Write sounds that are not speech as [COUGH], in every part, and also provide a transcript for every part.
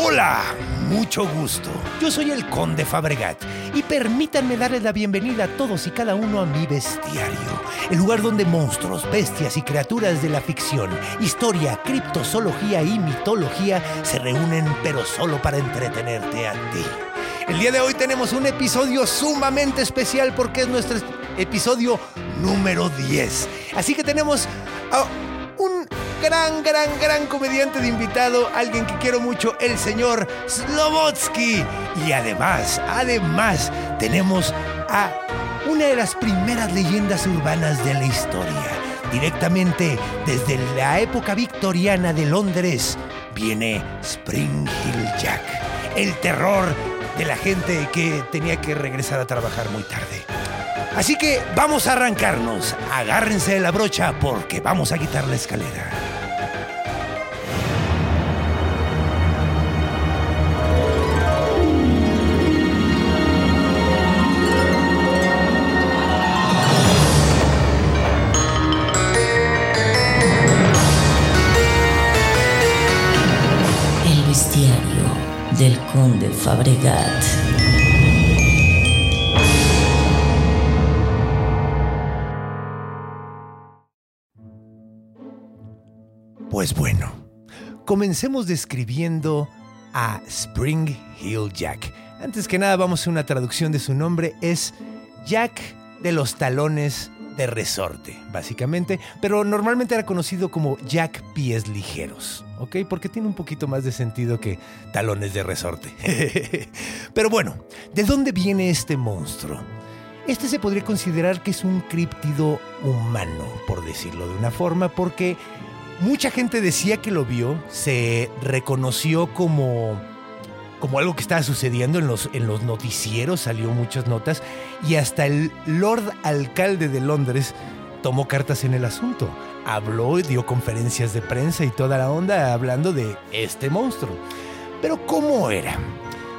Hola, mucho gusto. Yo soy el Conde Fabregat y permítanme darles la bienvenida a todos y cada uno a mi bestiario, el lugar donde monstruos, bestias y criaturas de la ficción, historia, criptozoología y mitología se reúnen pero solo para entretenerte a ti. El día de hoy tenemos un episodio sumamente especial porque es nuestro episodio número 10. Así que tenemos a un gran, gran, gran comediante de invitado, alguien que quiero mucho, el señor Slobotsky. Y además, además, tenemos a una de las primeras leyendas urbanas de la historia. Directamente desde la época victoriana de Londres, viene Spring Hill Jack, el terror de la gente que tenía que regresar a trabajar muy tarde. Así que vamos a arrancarnos. Agárrense de la brocha porque vamos a quitar la escalera. Conde Fabregat. Pues bueno, comencemos describiendo a Spring Hill Jack. Antes que nada vamos a una traducción de su nombre. Es Jack de los talones de resorte, básicamente. Pero normalmente era conocido como Jack Pies Ligeros, ¿ok? Porque tiene un poquito más de sentido que talones de resorte. [LAUGHS] pero bueno, ¿de dónde viene este monstruo? Este se podría considerar que es un críptido humano, por decirlo de una forma, porque Mucha gente decía que lo vio, se reconoció como, como algo que estaba sucediendo en los, en los noticieros, salió muchas notas, y hasta el Lord Alcalde de Londres tomó cartas en el asunto. Habló, dio conferencias de prensa y toda la onda hablando de este monstruo. Pero ¿cómo era?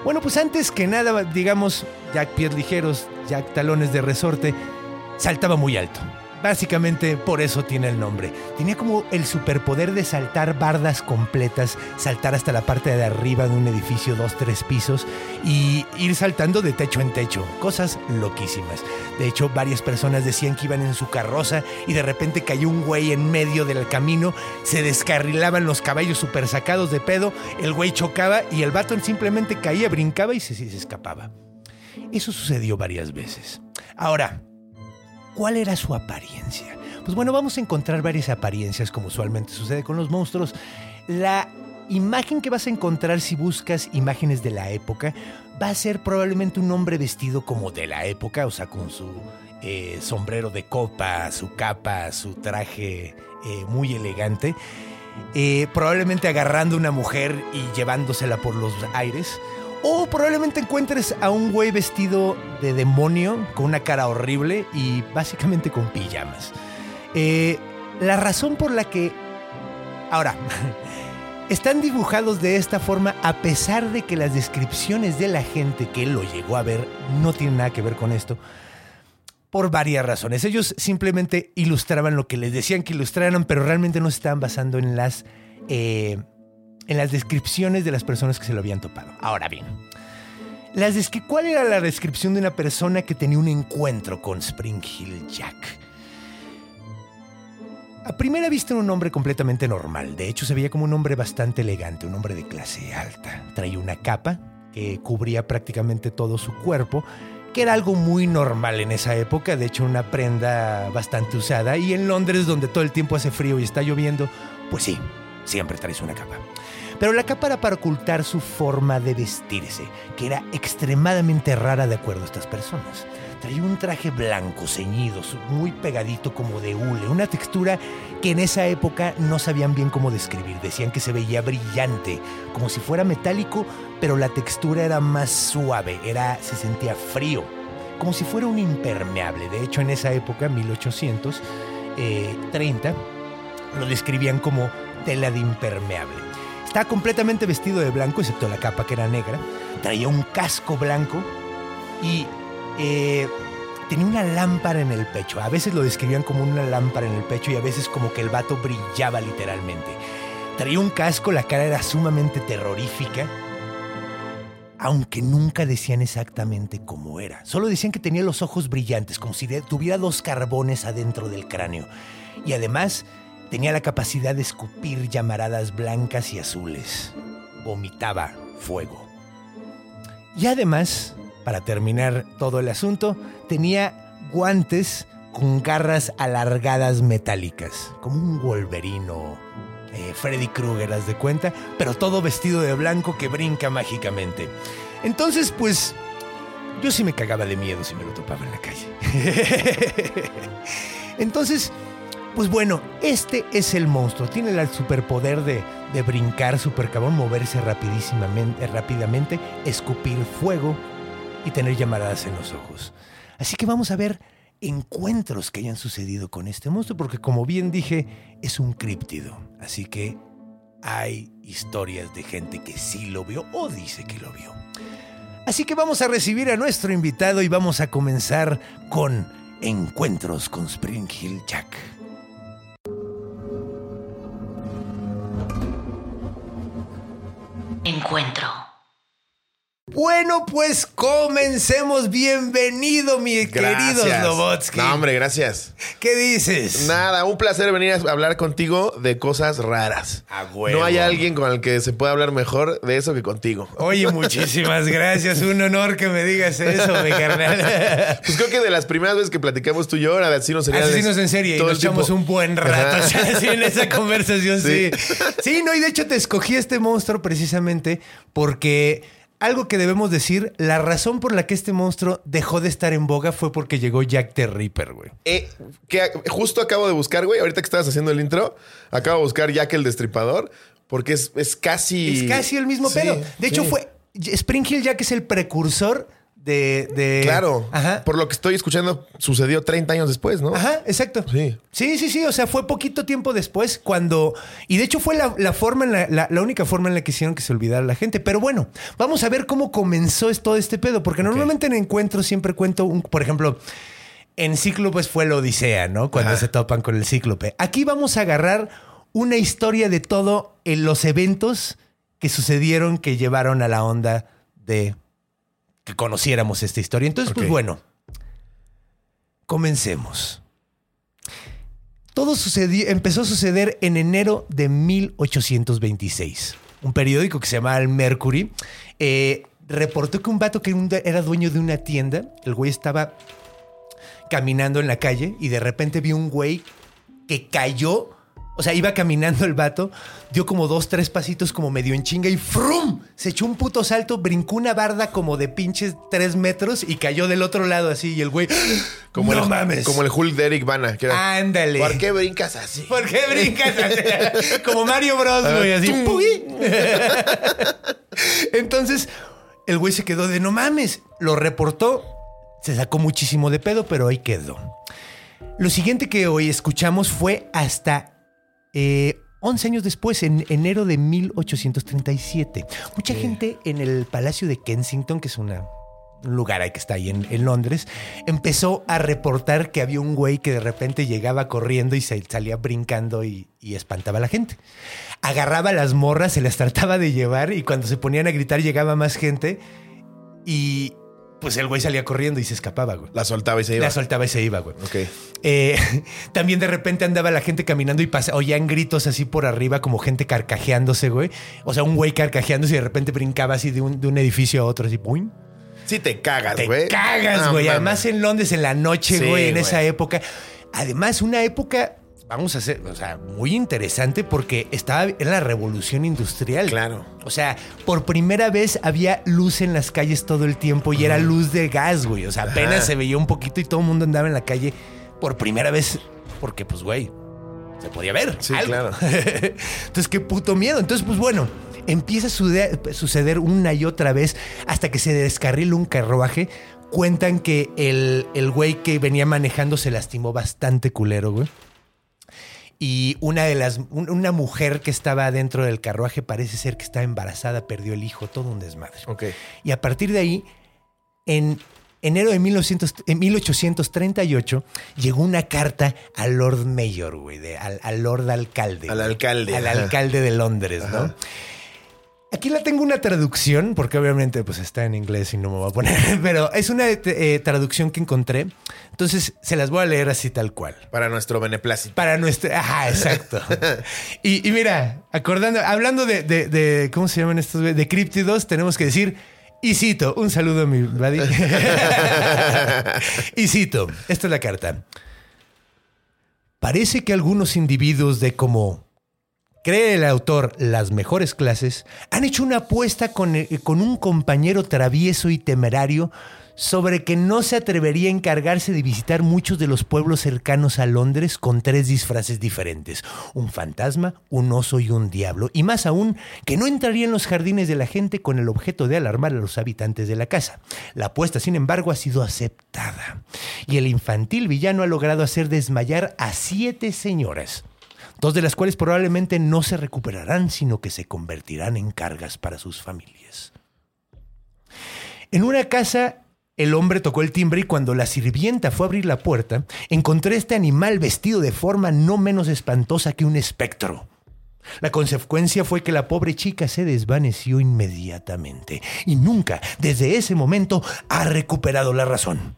Bueno, pues antes que nada, digamos, Jack Pies Ligeros, Jack Talones de Resorte, saltaba muy alto. Básicamente por eso tiene el nombre. Tenía como el superpoder de saltar bardas completas, saltar hasta la parte de arriba de un edificio dos, tres pisos y ir saltando de techo en techo. Cosas loquísimas. De hecho, varias personas decían que iban en su carroza y de repente cayó un güey en medio del camino, se descarrilaban los caballos super sacados de pedo, el güey chocaba y el vato simplemente caía, brincaba y se, se escapaba. Eso sucedió varias veces. Ahora, ¿Cuál era su apariencia? Pues bueno, vamos a encontrar varias apariencias como usualmente sucede con los monstruos. La imagen que vas a encontrar si buscas imágenes de la época va a ser probablemente un hombre vestido como de la época, o sea, con su eh, sombrero de copa, su capa, su traje eh, muy elegante. Eh, probablemente agarrando una mujer y llevándosela por los aires. O probablemente encuentres a un güey vestido de demonio, con una cara horrible y básicamente con pijamas. Eh, la razón por la que... Ahora, [LAUGHS] están dibujados de esta forma a pesar de que las descripciones de la gente que lo llegó a ver no tienen nada que ver con esto. Por varias razones. Ellos simplemente ilustraban lo que les decían que ilustraran, pero realmente no se estaban basando en las... eh, en las descripciones de las personas que se lo habían topado. Ahora bien, las ¿cuál era la descripción de una persona que tenía un encuentro con Spring Hill Jack? A primera vista era un hombre completamente normal. De hecho, se veía como un hombre bastante elegante, un hombre de clase alta. Traía una capa que cubría prácticamente todo su cuerpo, que era algo muy normal en esa época. De hecho, una prenda bastante usada. Y en Londres, donde todo el tiempo hace frío y está lloviendo, pues sí, siempre traes una capa. Pero la capa era para ocultar su forma de vestirse, que era extremadamente rara de acuerdo a estas personas. Traía un traje blanco, ceñido, muy pegadito como de hule, una textura que en esa época no sabían bien cómo describir. Decían que se veía brillante, como si fuera metálico, pero la textura era más suave, era, se sentía frío, como si fuera un impermeable. De hecho, en esa época, 1830, lo describían como tela de impermeable. Estaba completamente vestido de blanco, excepto la capa que era negra. Traía un casco blanco y eh, tenía una lámpara en el pecho. A veces lo describían como una lámpara en el pecho y a veces como que el vato brillaba literalmente. Traía un casco, la cara era sumamente terrorífica, aunque nunca decían exactamente cómo era. Solo decían que tenía los ojos brillantes, como si tuviera dos carbones adentro del cráneo. Y además tenía la capacidad de escupir llamaradas blancas y azules. Vomitaba fuego. Y además, para terminar todo el asunto, tenía guantes con garras alargadas metálicas, como un wolverino, eh, Freddy Krueger, haz de cuenta, pero todo vestido de blanco que brinca mágicamente. Entonces, pues, yo sí me cagaba de miedo si me lo topaba en la calle. [LAUGHS] Entonces, pues bueno, este es el monstruo. Tiene el superpoder de, de brincar super cabrón, moverse rapidísimamente, rápidamente, escupir fuego y tener llamaradas en los ojos. Así que vamos a ver encuentros que hayan sucedido con este monstruo, porque como bien dije, es un críptido. Así que hay historias de gente que sí lo vio o dice que lo vio. Así que vamos a recibir a nuestro invitado y vamos a comenzar con Encuentros con Spring Hill Jack. Encuentro. Bueno, pues comencemos. Bienvenido, mi querido Slobotsky. No, hombre, gracias. ¿Qué dices? Nada, un placer venir a hablar contigo de cosas raras. A huevo. No hay alguien con el que se pueda hablar mejor de eso que contigo. Oye, muchísimas [LAUGHS] gracias. Un honor que me digas eso, mi carnal. [LAUGHS] Pues creo que de las primeras veces que platicamos tú y yo era de asesinos seriales. Asesinos en serie y nos echamos un buen rato Ajá. o sea, sí, en esa [LAUGHS] conversación, sí. Sí. sí. no, y de hecho te escogí este monstruo precisamente porque algo que debemos decir, la razón por la que este monstruo dejó de estar en boga fue porque llegó Jack the Ripper, güey. Eh, que justo acabo de buscar, güey, ahorita que estabas haciendo el intro, acabo de buscar Jack el Destripador, porque es, es casi... Es casi el mismo Sí, pedo. De hecho, sí. fue. Spring Hill Jack es el precursor de. de- Claro, Ajá. por lo que estoy escuchando, sucedió 30 años después, ¿no? Ajá, exacto. Sí. Sí, sí, sí. O sea, fue poquito tiempo después cuando. Y de hecho fue la, la forma, en la, la- la única forma en la que hicieron que se olvidara la gente. Pero bueno, vamos a ver cómo comenzó todo este pedo. Porque normalmente en encuentros siempre cuento, un, por ejemplo. En Cíclopes fue la Odisea, ¿no? Cuando Ajá. se topan con el Cíclope. Aquí vamos a agarrar una historia de todo en los eventos que sucedieron que llevaron a la onda de que conociéramos esta historia. Entonces, pues bueno, comencemos. Todo sucedió, empezó a suceder en enero de 1826. Un periódico que se llamaba El Mercury eh, reportó que un vato que era dueño de una tienda, el güey estaba caminando en la calle y de repente vio un güey que cayó. O sea, iba caminando el vato, dio como dos, tres pasitos como medio en chinga y ¡frum! Se echó un puto salto, brincó una barda como de pinches tres metros y cayó del otro lado así. Y el güey, Como no el, mames. Como el Hulk de Eric Bana. que era, Ándale. ¿Por qué brincas así? ¿Por qué brincas así? [LAUGHS] Como Mario Bros, güey, así. [LAUGHS] Entonces, el güey se quedó de no mames. Lo reportó, se sacó muchísimo de pedo, pero ahí quedó. Lo siguiente que hoy escuchamos fue hasta eh, 11 años después, en enero de 1837. Mucha gente en el Palacio de Kensington, que es una, un lugar ahí que está ahí en, en Londres, empezó a reportar que había un güey que de repente llegaba corriendo y se salía brincando y, y espantaba a la gente. Agarraba a las morras, se las trataba de llevar y cuando se ponían a gritar llegaba más gente y pues el güey salía corriendo y se escapaba, güey. La soltaba y se iba. La soltaba y se iba, güey. Ok. Eh, [LAUGHS] también de repente andaba la gente caminando y pasa, oían gritos así por arriba, como gente carcajeándose, güey. O sea, un güey carcajeándose y de repente brincaba así de un, de un edificio a otro, así, ¡pum! Sí te cagas, Te güey. cagas, No güey. Además en Londres, en la noche, Sí, güey, en güey. esa época. Además, una época, vamos a hacer, o sea, muy interesante porque estaba en la revolución industrial. Claro. O sea, por primera vez había luz en las calles todo el tiempo y era luz de gas, güey. O sea, apenas Ajá. se veía un poquito y todo el mundo andaba en la calle por primera vez porque, pues, güey, se podía ver. Sí, algo. claro. [LAUGHS] Entonces, qué puto miedo. Entonces, pues bueno, empieza a suceder una y otra vez hasta que se descarrila un carruaje. Cuentan que el, el güey que venía manejando se lastimó bastante culero, güey. Y una de las. un- Una mujer que estaba dentro del carruaje parece ser que estaba embarazada, perdió el hijo, todo un desmadre. Ok. Y a partir de ahí, en enero de 1900 en 1838, llegó una carta al Lord Mayor, güey, de- al, al Lord Alcalde. Al alcalde, Al alcalde de Londres, ¿no? Aquí la tengo una traducción, porque obviamente pues está en inglés y no me voy a poner, [LAUGHS] pero es una eh, traducción que encontré. Entonces se las voy a leer así tal cual. Para nuestro beneplácito. Para nuestro. Ajá, exacto. [LAUGHS] y, y mira, acordando, hablando de, de- de- ¿Cómo se llaman estos? De críptidos, tenemos que decir. Y cito, un saludo a mi buddy. [LAUGHS] y cito, esta es la carta. Parece que algunos individuos de como cree el autor las mejores clases han hecho una apuesta con, eh, con un compañero travieso y temerario sobre que no se atrevería a encargarse de visitar muchos de los pueblos cercanos a Londres con tres disfraces diferentes, un fantasma, un oso y un diablo, y más aún que no entraría en los jardines de la gente con el objeto de alarmar a los habitantes de la casa. La apuesta, sin embargo, ha sido aceptada, y el infantil villano ha logrado hacer desmayar a siete señoras dos de las cuales probablemente no se recuperarán, sino que se convertirán en cargas para sus familias. En una casa, el hombre tocó el timbre y cuando la sirvienta fue a abrir la puerta, encontré este animal vestido de forma no menos espantosa que un espectro. La consecuencia fue que la pobre chica se desvaneció inmediatamente y nunca, desde ese momento, ha recuperado la razón.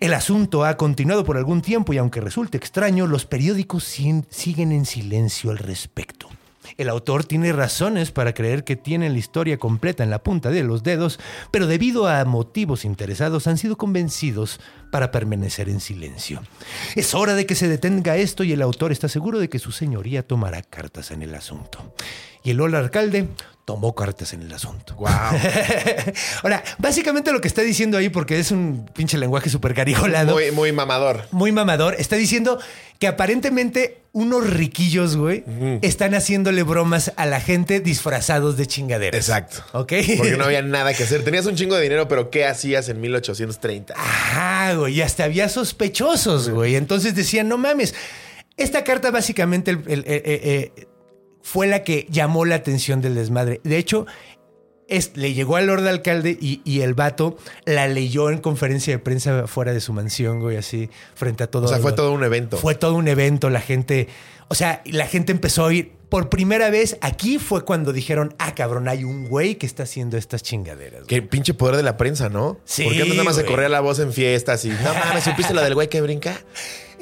El asunto ha continuado por algún tiempo y aunque resulte extraño, los periódicos siguen en silencio al respecto. El autor tiene razones para creer que tiene la historia completa en la punta de los dedos, pero debido a motivos interesados han sido convencidos para permanecer en silencio. Es hora de que se detenga esto y el autor está seguro de que su señoría tomará cartas en el asunto. Y el Ola alcalde tomó cartas en el asunto. Wow. [LAUGHS] Ahora, básicamente lo que está diciendo ahí, porque es un pinche lenguaje súper carigolado, Muy, muy mamador. muy mamador, está diciendo que aparentemente unos riquillos, güey, están haciéndole bromas a la gente disfrazados de chingaderas. Exacto. ¿Ok? Porque no había [LAUGHS] nada que hacer. Tenías un chingo de dinero, pero ¿qué hacías en 1830? Ajá, güey, y hasta había sospechosos, güey. Entonces decían, no mames. Esta carta básicamente el- el- eh, eh, fue la que llamó la atención del desmadre. De hecho, es- le llegó al Lord Alcalde y, y el vato la leyó en conferencia de prensa fuera de su mansión, güey, así, frente a todo. O sea, fue lo- todo un evento. Fue todo un evento, la gente, o sea, la gente empezó a oír. Por primera vez, aquí fue cuando dijeron, ah, cabrón, hay un güey que está haciendo estas chingaderas. güey". Qué pinche poder de la prensa, ¿no? Sí, Porque antes nada más se corría la voz en fiestas y no mames, ¿supiste lo del güey que brinca?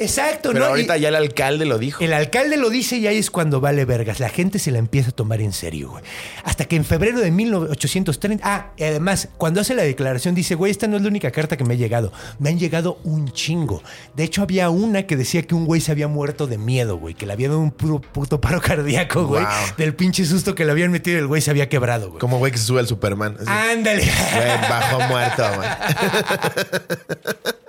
Exacto, Pero ¿no? ahorita Y- ya el alcalde lo dijo. El alcalde lo dice y ahí es cuando vale vergas. La gente se la empieza a tomar en serio, güey. Hasta que en febrero de 1830. Ah, y además, cuando hace la declaración, dice, güey, esta no es la única carta que me ha llegado. Me han llegado un chingo. De hecho, había una que decía que un güey se había muerto de miedo, güey. Que le había dado un puro puto paro cardíaco, güey. Wow. Del pinche susto que le habían metido y el güey se había quebrado, güey. Como güey que se sube al Superman. Así, Ándale. Güey, bajo muerto, güey. [LAUGHS]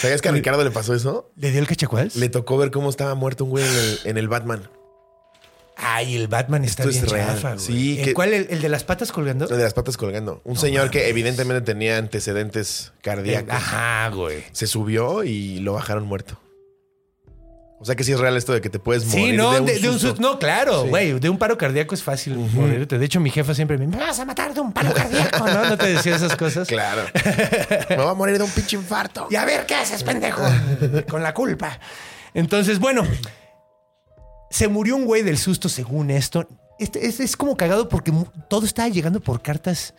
¿Sabías que a Ricardo le pasó eso? ¿Le dio el cachacuás? Le tocó ver cómo estaba muerto un güey en el, en el Batman. Ay, el Batman está Esto es bien real. chafa, güey. Sí, ¿El que- cuál? ¿El, el de las patas colgando? De las patas colgando. Un señor que evidentemente tenía antecedentes cardíacos. Ajá, güey. Se subió y lo bajaron muerto. O sea que sí es real esto de que te puedes Sí, morir no, de un de, de un susto. No, claro, Sí. güey. De un paro cardíaco es fácil morirte. De hecho, mi jefa siempre me me vas a matar de un paro cardíaco, ¿no? No te decía esas cosas. Claro. [LAUGHS] Me va a morir de un pinche infarto. Y a ver, ¿qué haces, pendejo? Con la culpa. Entonces, bueno, se murió un güey del susto según esto. Este, es, es como cagado porque todo estaba llegando por cartas.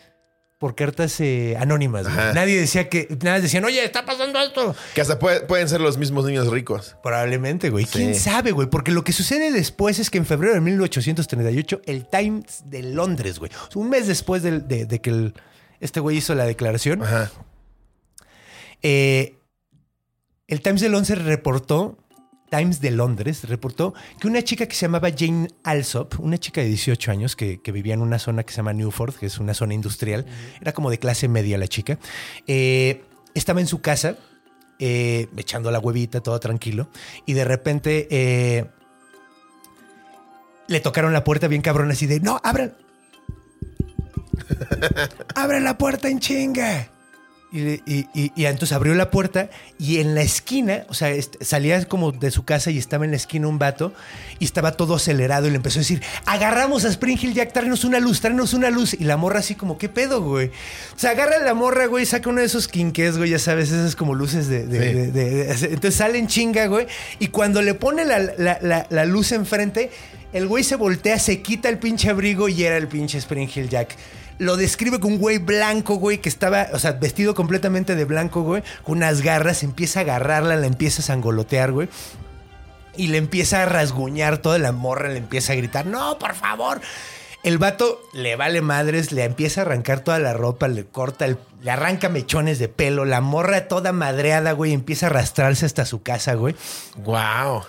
Por cartas eh, anónimas. güey. Nadie decía que. Nada decían, oye, está pasando esto. Que hasta puede- pueden ser los mismos niños ricos. Probablemente, güey. ¿Quién Sí. sabe, güey? Porque lo que sucede después es que en febrero de 1838, el Times de Londres, güey, un mes después de, de que el- este güey hizo la declaración, Ajá. eh, el Times de Londres reportó, Times de Londres reportó que una chica que se llamaba Jane Alsop, una chica de 18 años que, que vivía en una zona que se llama Newford, que es una zona industrial, era como de clase media la chica, eh, estaba en su casa eh, echando la huevita, todo tranquilo, y de repente eh, le tocaron la puerta bien cabrón así de, no, abran. [LAUGHS] abran la puerta en chinga. Y, y- y- y entonces abrió la puerta y en la esquina, o sea, salía como de su casa y estaba en la esquina un vato y estaba todo acelerado y le empezó a decir, agarramos a Spring Hill Jack, tráenos una luz, tráenos una luz. Y la morra así como, ¿qué pedo, güey? O sea, agarra la morra, güey, saca uno de esos quinqués, güey, ya sabes, esas como luces de... de- Sí. de- de- de- entonces sale en chinga, güey, y cuando le pone la, la- la- la luz enfrente, el güey se voltea, se quita el pinche abrigo y era el pinche Spring Hill Jack. Lo describe con un güey blanco, güey, que estaba, o sea, vestido completamente de blanco, güey, con unas garras, empieza a agarrarla, la empieza a sangolotear, güey. Y le empieza a rasguñar toda la morra, le empieza a gritar, no, por favor. El vato le vale madres, le empieza a arrancar toda la ropa, le corta, el- le arranca mechones de pelo, la morra toda madreada, güey, empieza a arrastrarse hasta su casa, güey. Wow.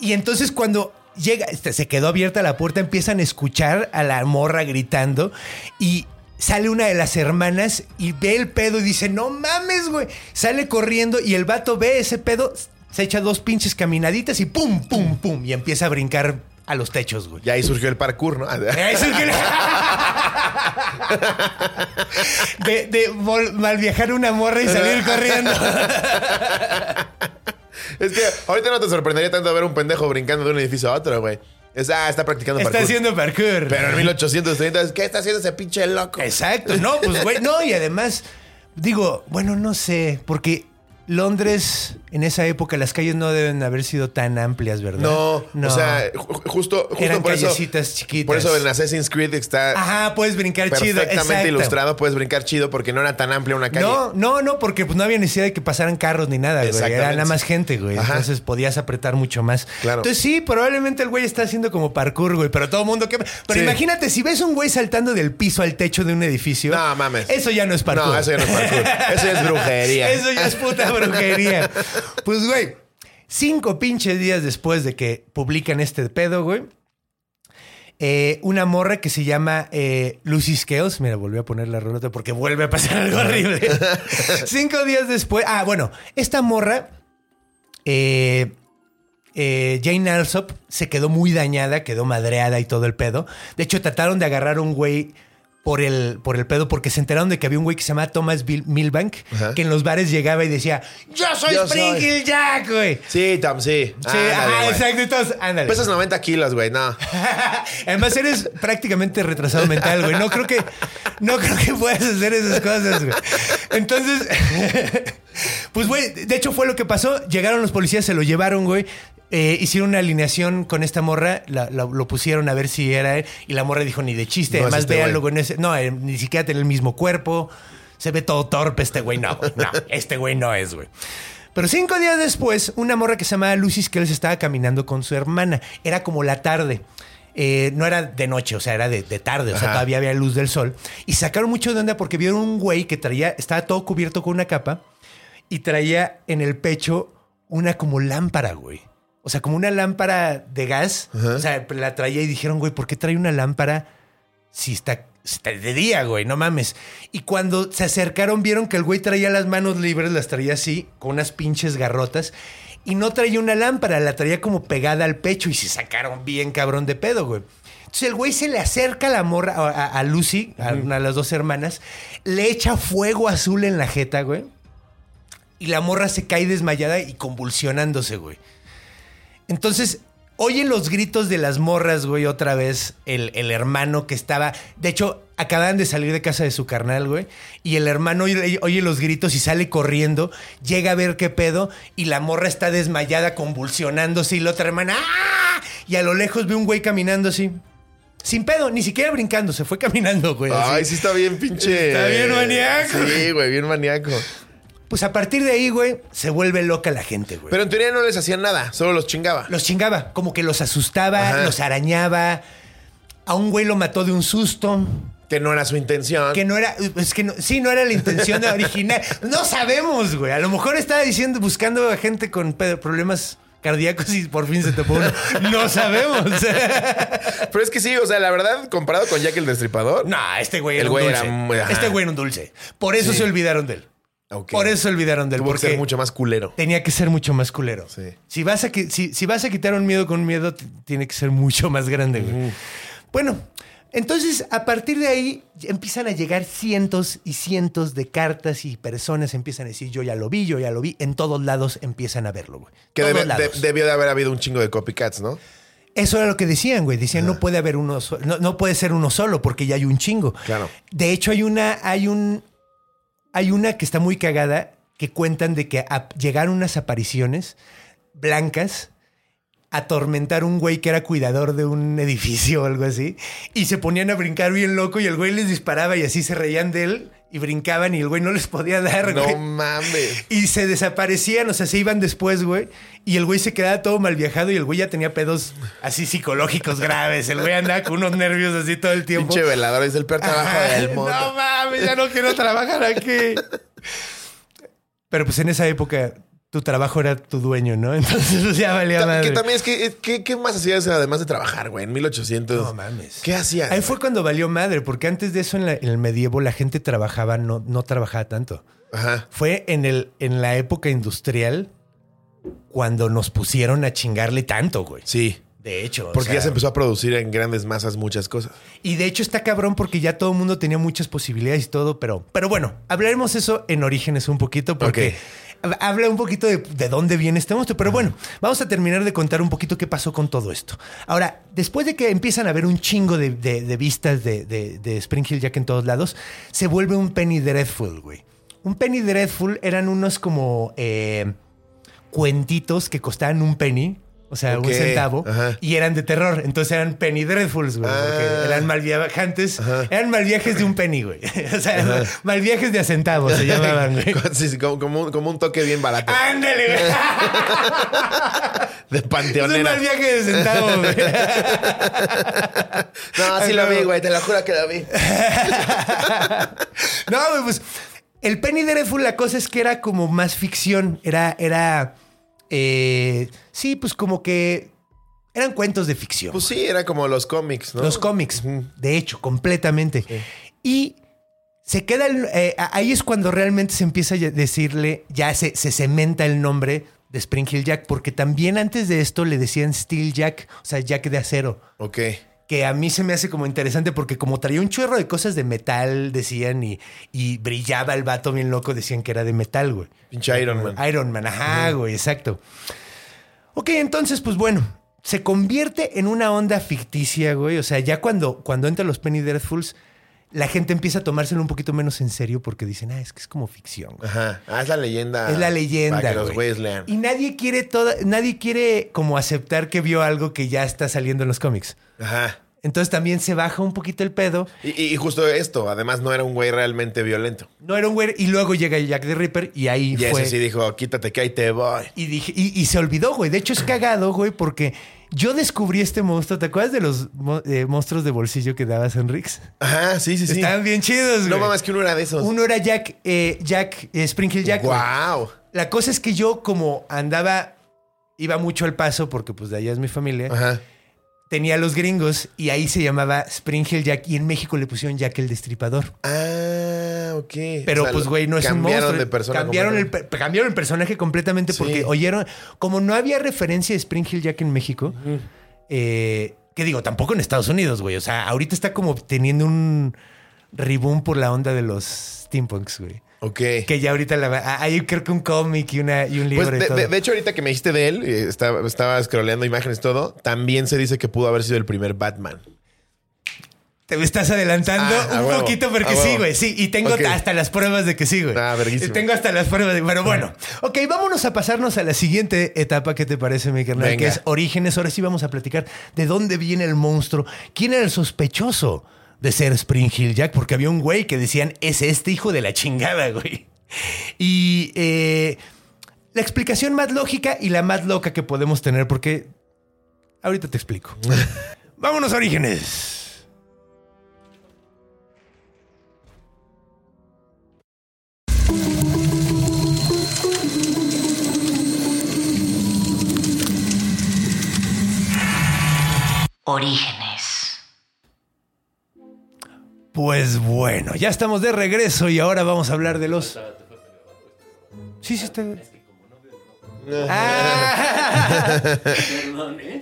Y entonces cuando llega, este, se quedó abierta la puerta, empiezan a escuchar a la morra gritando y sale una de las hermanas y ve el pedo y dice, no mames, güey. Sale corriendo y el vato ve ese pedo, se echa dos pinches caminaditas y pum, pum, pum, y empieza a brincar a los techos, güey. Y ahí surgió el parkour, ¿no? Eso es que- De, de vol- malviajar una morra y salir corriendo. [LAUGHS] Es que ahorita no te sorprendería tanto ver un pendejo brincando de un edificio a otro, güey. Es, ah, está practicando Está parkour. haciendo parkour. Pero en 1830, es, ¿qué está haciendo ese pinche loco? Exacto, no, pues güey, no, y además, digo, bueno, no sé, porque Londres, en esa época, las calles no deben haber sido tan amplias, ¿verdad? No, o sea, ju- justo, justo Eran por eso. callecitas chiquitas. Por eso en Assassin's Creed está Ajá, puedes brincar chido. perfectamente ilustrado, puedes brincar chido porque no era tan amplia una calle. No, no, no, porque pues no había necesidad de que pasaran carros ni nada, güey. Era nada más gente, güey. Ajá. Entonces podías apretar mucho más. Claro. Entonces sí, probablemente el güey está haciendo como parkour, güey. Pero todo el mundo que. Pero Sí. imagínate, si ves un güey saltando del piso al techo de un edificio. No, mames. Eso ya no es parkour. No, eso ya no es parkour. [LAUGHS] Eso ya es brujería. Eso ya es puta brujería. Pues, güey, cinco pinches días después de que publican este pedo, güey. eh, una morra que se llama eh, Lucy Scales. Mira, volví a poner la rolota porque vuelve a pasar algo horrible. [LAUGHS] Cinco días después. Ah, bueno, esta morra, eh, eh, Jane Alsop, se quedó muy dañada, quedó madreada y todo el pedo. De hecho, trataron de agarrar a un güey por el, por el pedo porque se enteraron de que había un güey que se llama Thomas Bill- Milbank Ajá. que en los bares llegaba y decía, yo soy Yo soy". Jack, güey. Sí, Tom, sí. Sí, Ándale, ajá, güey. exacto. Entonces, ándale. Pesas 90 kilos, güey, no. [LAUGHS] Además, eres prácticamente retrasado mental, güey. No creo que, no creo que puedas hacer esas cosas, güey. Entonces, [LAUGHS] pues, güey, de hecho fue lo que pasó. Llegaron los policías, se lo llevaron, güey. Eh, hicieron una alineación con esta morra, la- la- lo pusieron a ver si era él, y la morra dijo ni de chiste, No es además este véanlo con ese. No, eh, ni siquiera tiene el mismo cuerpo. Se ve todo torpe este güey. No, no, este güey no es, güey. Pero cinco días después, una morra que se llamaba Lucy Scales estaba caminando con su hermana. Era como la tarde. Eh, no era de noche, o sea, era de, de tarde, o sea, Ajá. todavía había luz del sol. Y sacaron mucho de onda porque vieron un güey que traía, estaba todo cubierto con una capa y traía en el pecho una como lámpara, güey. O sea, como una lámpara de gas. O sea, la traía y dijeron, güey, ¿por qué trae una lámpara si está, si está de día, güey? No mames. Y cuando se acercaron, vieron que el güey traía las manos libres, las traía así, con unas pinches garrotas. Y no traía una lámpara, la traía como pegada al pecho y se sacaron bien cabrón de pedo, güey. Entonces el güey se le acerca a la morra, a, a- a Lucy, a una de las dos hermanas, le echa fuego azul en la jeta, güey. Y la morra se cae desmayada y convulsionándose, güey. Entonces, oye los gritos de las morras, güey, otra vez. El, el hermano que estaba. De hecho, acaban de salir de casa de su carnal, güey. Y el hermano oye, oye los gritos y sale corriendo. Llega a ver qué pedo. Y la morra está desmayada, convulsionándose. Y la otra hermana. ¡ah! Y a lo lejos ve un güey caminando así. Sin pedo, ni siquiera brincando, se fue caminando, güey. así. Ay, sí está bien pinche. Está bien maníaco. Sí, güey, bien maníaco. Pues a partir de ahí, güey, se vuelve loca la gente, güey. Pero en teoría no les hacían nada, solo los chingaba. Los chingaba, como que los asustaba, Ajá. los arañaba. A un güey lo mató de un susto. Que no era su intención. Que no era, es que no, sí, no era la intención [LAUGHS] original. No sabemos, güey. A lo mejor estaba diciendo, buscando a gente con problemas cardíacos y por fin se topó uno. [LAUGHS] No sabemos. [LAUGHS] Pero es que sí, o sea, la verdad, comparado con Jack el Destripador. no, este güey era güey un era dulce. ajá. este güey era un dulce. Por eso Sí. se olvidaron de él. Por eso olvidaron del Tuvo que porque ser mucho más culero. tenía que ser mucho más culero. Sí. Si vas a si, si vas a quitar un miedo con un miedo, tiene que ser mucho más grande. güey. Bueno, entonces a partir de ahí empiezan a llegar cientos y cientos de cartas y personas empiezan a decir yo ya lo vi, yo ya lo vi. En todos lados empiezan a verlo, güey. Que debe- de- debió de haber habido un chingo de copycats, ¿no? Eso era lo que decían, güey. Decían, no puede haber uno no, no puede ser uno solo porque ya hay un chingo. Claro. De hecho, hay una, hay un, hay una que está muy cagada que cuentan de que llegaron unas apariciones blancas atormentar un güey que era cuidador de un edificio o algo así y se ponían a brincar bien loco y el güey les disparaba y así se reían de él y brincaban y el güey no les podía dar, No güey. mames. Y se desaparecían, o sea, se iban después, güey. Y el güey se quedaba todo mal viajado y el güey ya tenía pedos así psicológicos graves. El güey andaba con unos nervios así todo el tiempo. Pinche velador es el peor trabajo Ajá. del mundo. No mames, ya no quiero trabajar aquí. [LAUGHS] Pero pues en esa época tu trabajo era tu dueño, ¿no? [LAUGHS] Entonces ya valía Ta- madre. que también es que, ¿qué, qué más hacías además de trabajar, güey? En 1800. No mames. ¿Qué hacías? Ahí fue cuando valió madre, porque antes de eso en, la- en el medievo la gente trabajaba, no, no trabajaba tanto. Ajá. Fue en, el, en la época industrial cuando nos pusieron a chingarle tanto, güey. Sí. De hecho. o Porque sea, ya se empezó a producir en grandes masas muchas cosas. Y de hecho está cabrón porque ya todo el mundo tenía muchas posibilidades y todo, pero, pero bueno, hablaremos eso en orígenes un poquito porque habla un poquito de, de dónde viene este monstruo. Pero bueno, vamos a terminar de contar un poquito qué pasó con todo esto. Ahora, después de que empiezan a ver un chingo de, de- de vistas de, de, de Spring Hill Jack en todos lados, se vuelve un Penny Dreadful, güey. Un Penny Dreadful eran unos como eh, cuentitos que costaban un penny. O sea, un centavo. ajá. Y eran de terror. Entonces eran Penny Dreadfuls, güey. Porque Ah. eran mal viajantes. Eran mal viajes de un penny, güey. [LAUGHS] O sea, mal viajes de a centavos se llamaban, güey. [LAUGHS] Sí, como, como un, como un toque bien barato. ¡Ándale, güey! [LAUGHS] De Es un panteonera. mal viaje de centavos, güey. No, sí lo vi, güey. Te lo juro que lo vi. No, güey, pues el Penny Dreadful, la cosa es que era como más ficción. Era, era, eh, sí, pues como que eran cuentos de ficción. Pues sí, era como los cómics, ¿no? Los cómics, de hecho, completamente. Y se queda, el- eh, ahí es cuando realmente se empieza a decirle, ya se, se cementa el nombre de Spring Hill Jack, porque también antes de esto le decían Steel Jack, o sea, Jack de acero. Ok. Que a mí se me hace como interesante porque como traía un chorro de cosas de metal, decían, y, y brillaba el vato bien loco, decían que era de metal, güey. Pinche Iron Man. Iron Man, ajá, güey, exacto. Ok, entonces, pues bueno, se convierte en una onda ficticia, güey. O sea, ya cuando, cuando entran los Penny Dreadfuls, la gente empieza a tomárselo un poquito menos en serio porque dicen, ah, es que es como ficción. güey. Ajá. Ah, es la leyenda. Es la leyenda. Para que los güey. güeyes lean. Y nadie quiere toda, nadie quiere como aceptar que vio algo que ya está saliendo en los cómics. Ajá. Entonces también se baja un poquito el pedo. Y, y- y justo esto, además no era un güey realmente violento. No era un güey. Y luego llega Jack the Ripper y ahí Y fue. ese sí dijo, quítate que ahí te voy. Y, dije, y, y se olvidó, güey. De hecho, es cagado, güey, porque yo descubrí este monstruo. ¿Te acuerdas de los eh, monstruos de bolsillo que dabas en Rix? Ajá, sí, sí, sí. Estaban bien chidos, güey. No mames, que uno era de esos. Uno era Jack, eh, Jack, eh, Spring Hill Jack. güey. Wow. La cosa es que yo, como andaba, iba mucho al paso, porque pues de allá es mi familia, Ajá. Tenía los gringos y ahí se llamaba Spring Hill Jack y en México le pusieron Jack el Destripador. Ah, ok. Pero O sea, pues, güey, no es un monstruo. Cambiaron de persona. Cambiaron el, cambiaron el personaje completamente Sí. porque oyeron, como no había referencia de Spring Hill Jack en México, eh, que digo, tampoco en Estados Unidos, güey. O sea, ahorita está como teniendo un reboom por la onda de los steampunks, güey. Ok. Que ya ahorita la, va- hay creo que un cómic y, una, y un libro Pues y de, todo. de- de hecho, ahorita que me dijiste de él, eh, estaba, estaba scrolleando imágenes y todo, también se dice que pudo haber sido el primer Batman. Te me estás adelantando Ah, un poquito porque huevo. sí, güey. Sí, y tengo hasta las pruebas de que sí, güey. Ah, verguísima. Y Tengo hasta las pruebas de. Pero bueno. Ok, vámonos a pasarnos a la siguiente etapa. ¿Qué te parece, mi carnal? Venga. Que es Orígenes. Ahora sí vamos a platicar de dónde viene el monstruo. ¿Quién era el sospechoso de ser Spring Hill Jack? Porque había un güey que decían, es este hijo de la chingada, güey. Y eh, la explicación más lógica y la más loca que podemos tener, porque ahorita te explico. [LAUGHS] Vámonos a Orígenes. Orígenes. Pues bueno, ya estamos de regreso y ahora vamos a hablar de los Sí, sí está. Ah. [LAUGHS]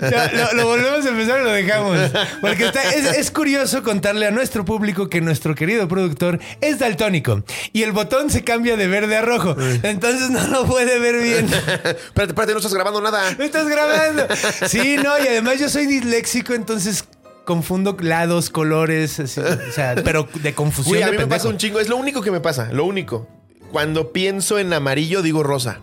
Ya, lo, lo volvemos a empezar y lo dejamos. Porque está- es, es curioso contarle a nuestro público que nuestro querido productor es daltónico y el botón se cambia de verde a rojo. Entonces no lo puede ver bien. Espérate, espérate, no estás grabando nada. ¿No estás grabando? Sí, no, y además yo soy disléxico, entonces confundo lados, colores, así, o sea, [LAUGHS] pero de confusión Güey, a de mí me pasa un chingo. Es lo único que me pasa, lo único. Cuando pienso en amarillo, digo rosa.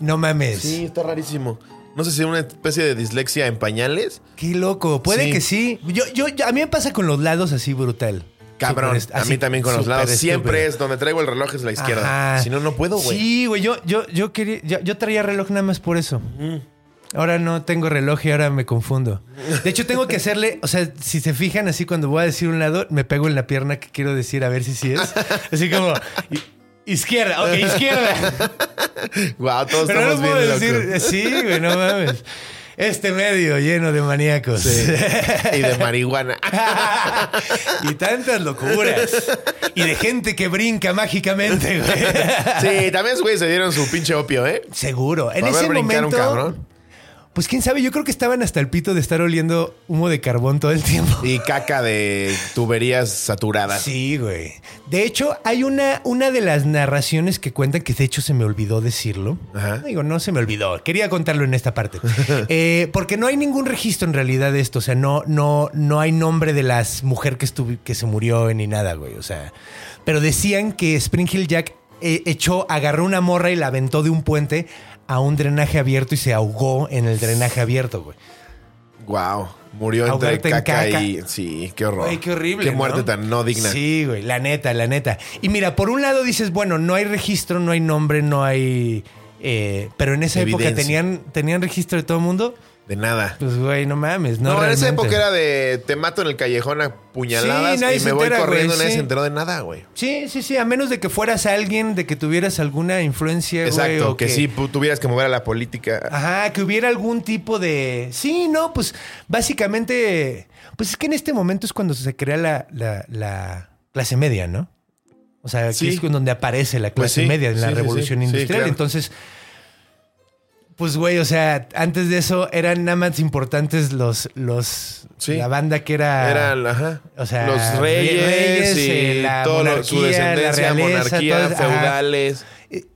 No mames. Sí, está rarísimo. No sé si es una especie de dislexia en pañales. Qué loco. Puede Sí. que sí. Yo, yo, yo- a mí me pasa con los lados así brutal. Cabrón, a mí también con los lados. Siempre es donde traigo el reloj es la izquierda. Ajá. Si no, no puedo, güey. Sí, güey. Yo, yo, yo quería. Yo, yo traía reloj nada más por eso. Ahora no tengo reloj y ahora me confundo. De hecho, tengo que hacerle. O sea, si se fijan, así cuando voy a decir un lado, me pego en la pierna que quiero decir a ver si sí es. Así como. Izquierda, ok, izquierda. Wow, todos Pero no estamos puedo bien decir. locos. Sí, güey, no mames. Este medio lleno de maníacos. Sí. Y de marihuana. [LAUGHS] y tantas locuras. Y de gente que brinca mágicamente, güey. Sí, también güey se dieron su pinche opio, ¿eh? Seguro. En ese momento. un cabrón. Pues quién sabe, yo creo que estaban hasta el pito de estar oliendo humo de carbón todo el tiempo. Y caca de tuberías saturadas. Sí, güey. De hecho, hay una, una de las narraciones que cuentan que de hecho se me olvidó decirlo. Ajá. Digo, no se me olvidó. Quería contarlo en esta parte. [LAUGHS] Eh, porque no hay ningún registro en realidad de esto. O sea, no, no, no hay nombre de la mujer que, que se murió ni nada, güey. O sea, pero decían que Spring Hill Jack eh, echó, agarró una morra y la aventó de un puente a un drenaje abierto y se ahogó en el drenaje abierto, güey. Wow. Murió entre Ahogarte en caca, caca. y. Sí, qué horror. Qué horrible. Qué ¿no? muerte tan no digna. Sí, güey, la neta, la neta. Y mira, por un lado dices, bueno, no hay registro, no hay nombre, no hay. eh, pero en esa época tenían, tenían registro de todo el mundo. De nada. Pues, güey, no mames. No, No, en esa época era de te mato en el callejón a puñaladas Sí, y me voy corriendo, güey, nadie sí. se enteró de nada, güey. Sí, sí, sí. A menos de que fueras alguien, de que tuvieras alguna influencia, güey. Exacto, o que, sí tuvieras que mover a la política. Ajá, que hubiera algún tipo de. Sí, no, pues básicamente. Pues es que en este momento es cuando se crea la, la- la clase media, ¿no? O sea, aquí Sí. es donde aparece la Pues clase media en la revolución industrial. claro. Entonces, pues güey, o sea, antes de eso eran nada más importantes los. los Sí. La banda que era. Eran, ajá. o sea, los reyes, reyes, y eh, la todo lo- su monarquía, la descendencia, realeza, monarquía, ajá. feudales.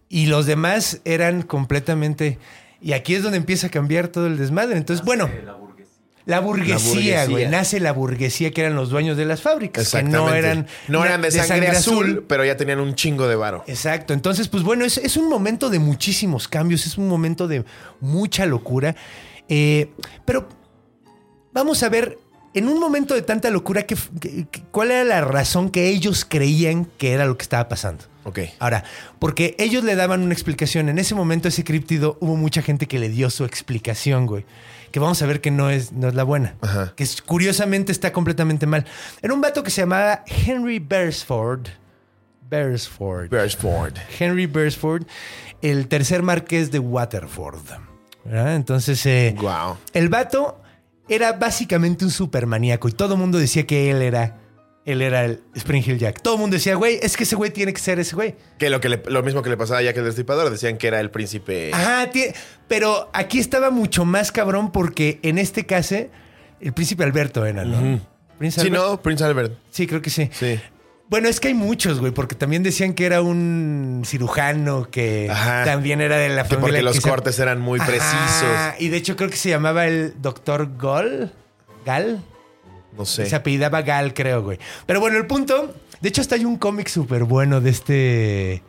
Y los demás eran completamente. Y aquí es donde empieza a cambiar todo el desmadre. Entonces, bueno. La burguesía, güey. Nace la burguesía que eran los dueños de las fábricas. Que no eran. No eran de sangre, azul, pero ya tenían un chingo de varo. Exacto. Entonces, pues bueno, es, es un momento de muchísimos cambios, es un momento de mucha locura. Eh, pero vamos a ver, en un momento de tanta locura, ¿qué f- qué- qué- ¿cuál era la razón que ellos creían que era lo que estaba pasando? Ok. Ahora, porque ellos le daban una explicación. En ese momento, ese críptido, hubo mucha gente que le dio su explicación, güey. Que vamos a ver que no es, no es la buena. Ajá. Que es- curiosamente está completamente mal. Era un vato que se llamaba Henry Beresford. Beresford. Beresford. Henry Beresford, el tercer marqués de Waterford. ¿verdad? Entonces, eh, Wow. el vato era básicamente un supermaníaco y todo el mundo decía que él era, él era el Spring Hill Jack. Todo el mundo decía, güey, es que ese güey tiene que ser ese güey. Que lo, que le- lo mismo que le pasaba a Jack el Destripador, decían que era el príncipe. Ajá, pero aquí estaba mucho más cabrón porque en este caso, el príncipe Alberto era, ¿no? Príncipe Sí, Alberto. no, Prince Albert. Sí, creo que sí. Sí. Bueno, es que hay muchos, güey, porque también decían que era un cirujano que Ajá. también era de la Que familia. porque los que se- cortes eran muy Ajá, precisos. Y de hecho creo que se llamaba el doctor Gol. ¿Gal? No sé. Se apellidaba Gal, creo, güey. Pero bueno, el punto. De hecho, hasta hay un cómic súper bueno de este.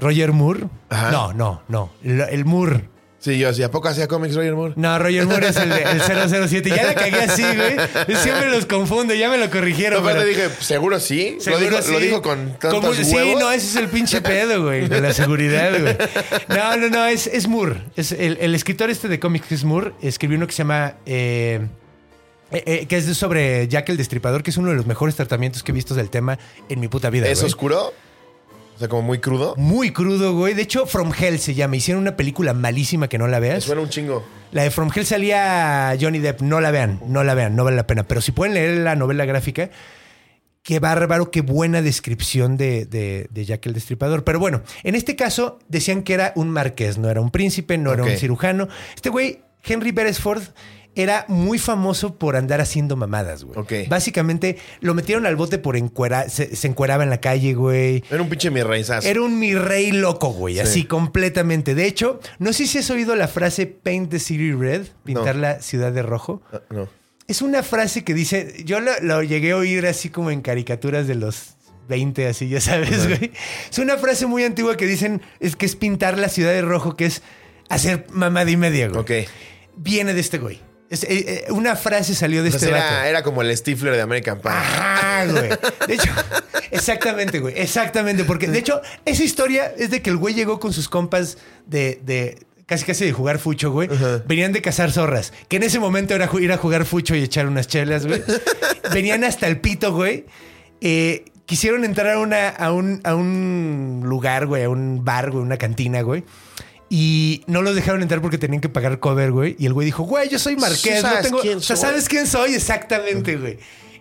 Roger Moore. Ajá. No, no, no. El, el Moore. Sí, yo así. ¿A poco hacía cómics Roger Moore? No, Roger Moore es el, el 007. Ya la cagué así, güey. Siempre los confundo, ya me lo corrigieron. No, pero- dije, seguro sí. Seguro lo, dijo, sí. lo dijo con tantos Como- huevos. Sí, no, ese es el pinche pedo, güey, de la seguridad, güey. No, no, no, es, es Moore. Es el, el escritor este de cómics que es Moore escribió uno que se llama... eh, eh, eh, que es sobre Jack el Destripador, que es uno de los mejores tratamientos que he visto del tema en mi puta vida. ¿Es güey. oscuro? O sea, como muy crudo. Muy crudo, güey. De hecho, From Hell se llama. Hicieron una película malísima que no la Me veas. suena un chingo. La de From Hell salía Johnny Depp. No la vean, no la vean, no vale la pena. Pero si pueden leer la novela gráfica, qué bárbaro, qué buena descripción de, de- de Jack el Destripador. Pero bueno, en este caso decían que era un marqués, no era un príncipe, no era un cirujano. Este güey, Henry Beresford, era muy famoso por andar haciendo mamadas, güey. Ok. Básicamente lo metieron al bote por encuerar, se, se encueraba en la calle, güey. Era un pinche mi reizazo. Era un mi rey loco, güey, Sí. así completamente. De hecho, no sé si has oído la frase Paint the City Red, pintar No. la ciudad de rojo. Ah, No. Es una frase que dice, yo lo, lo llegué a oír así como en caricaturas de los 20, así, ya sabes, güey. Es una frase muy antigua que dicen, es que es pintar la ciudad de rojo, que es hacer mamada y media, güey. Ok. Viene de este güey. Es- eh, eh, una frase salió de este vato. era, era como el Stifler de American Pie. Ajá, güey. De hecho, [LAUGHS] exactamente, güey. Exactamente. Porque, de hecho, esa historia es de que el güey llegó con sus compas de. de casi casi de jugar fucho, güey. Venían de cazar zorras. Que en ese momento era ir a jugar fucho y echar unas chelas, güey. [LAUGHS] Venían hasta el pito, güey. Eh, quisieron entrar a, una, a, un, a un lugar, güey, a un bar, güey, una cantina, güey. Y no los dejaron entrar porque tenían que pagar cover, güey. Y el güey dijo, güey, yo soy marqués, no ¿Sabes tengo. quién o sea, soy? ¿sabes quién soy? Exactamente, güey.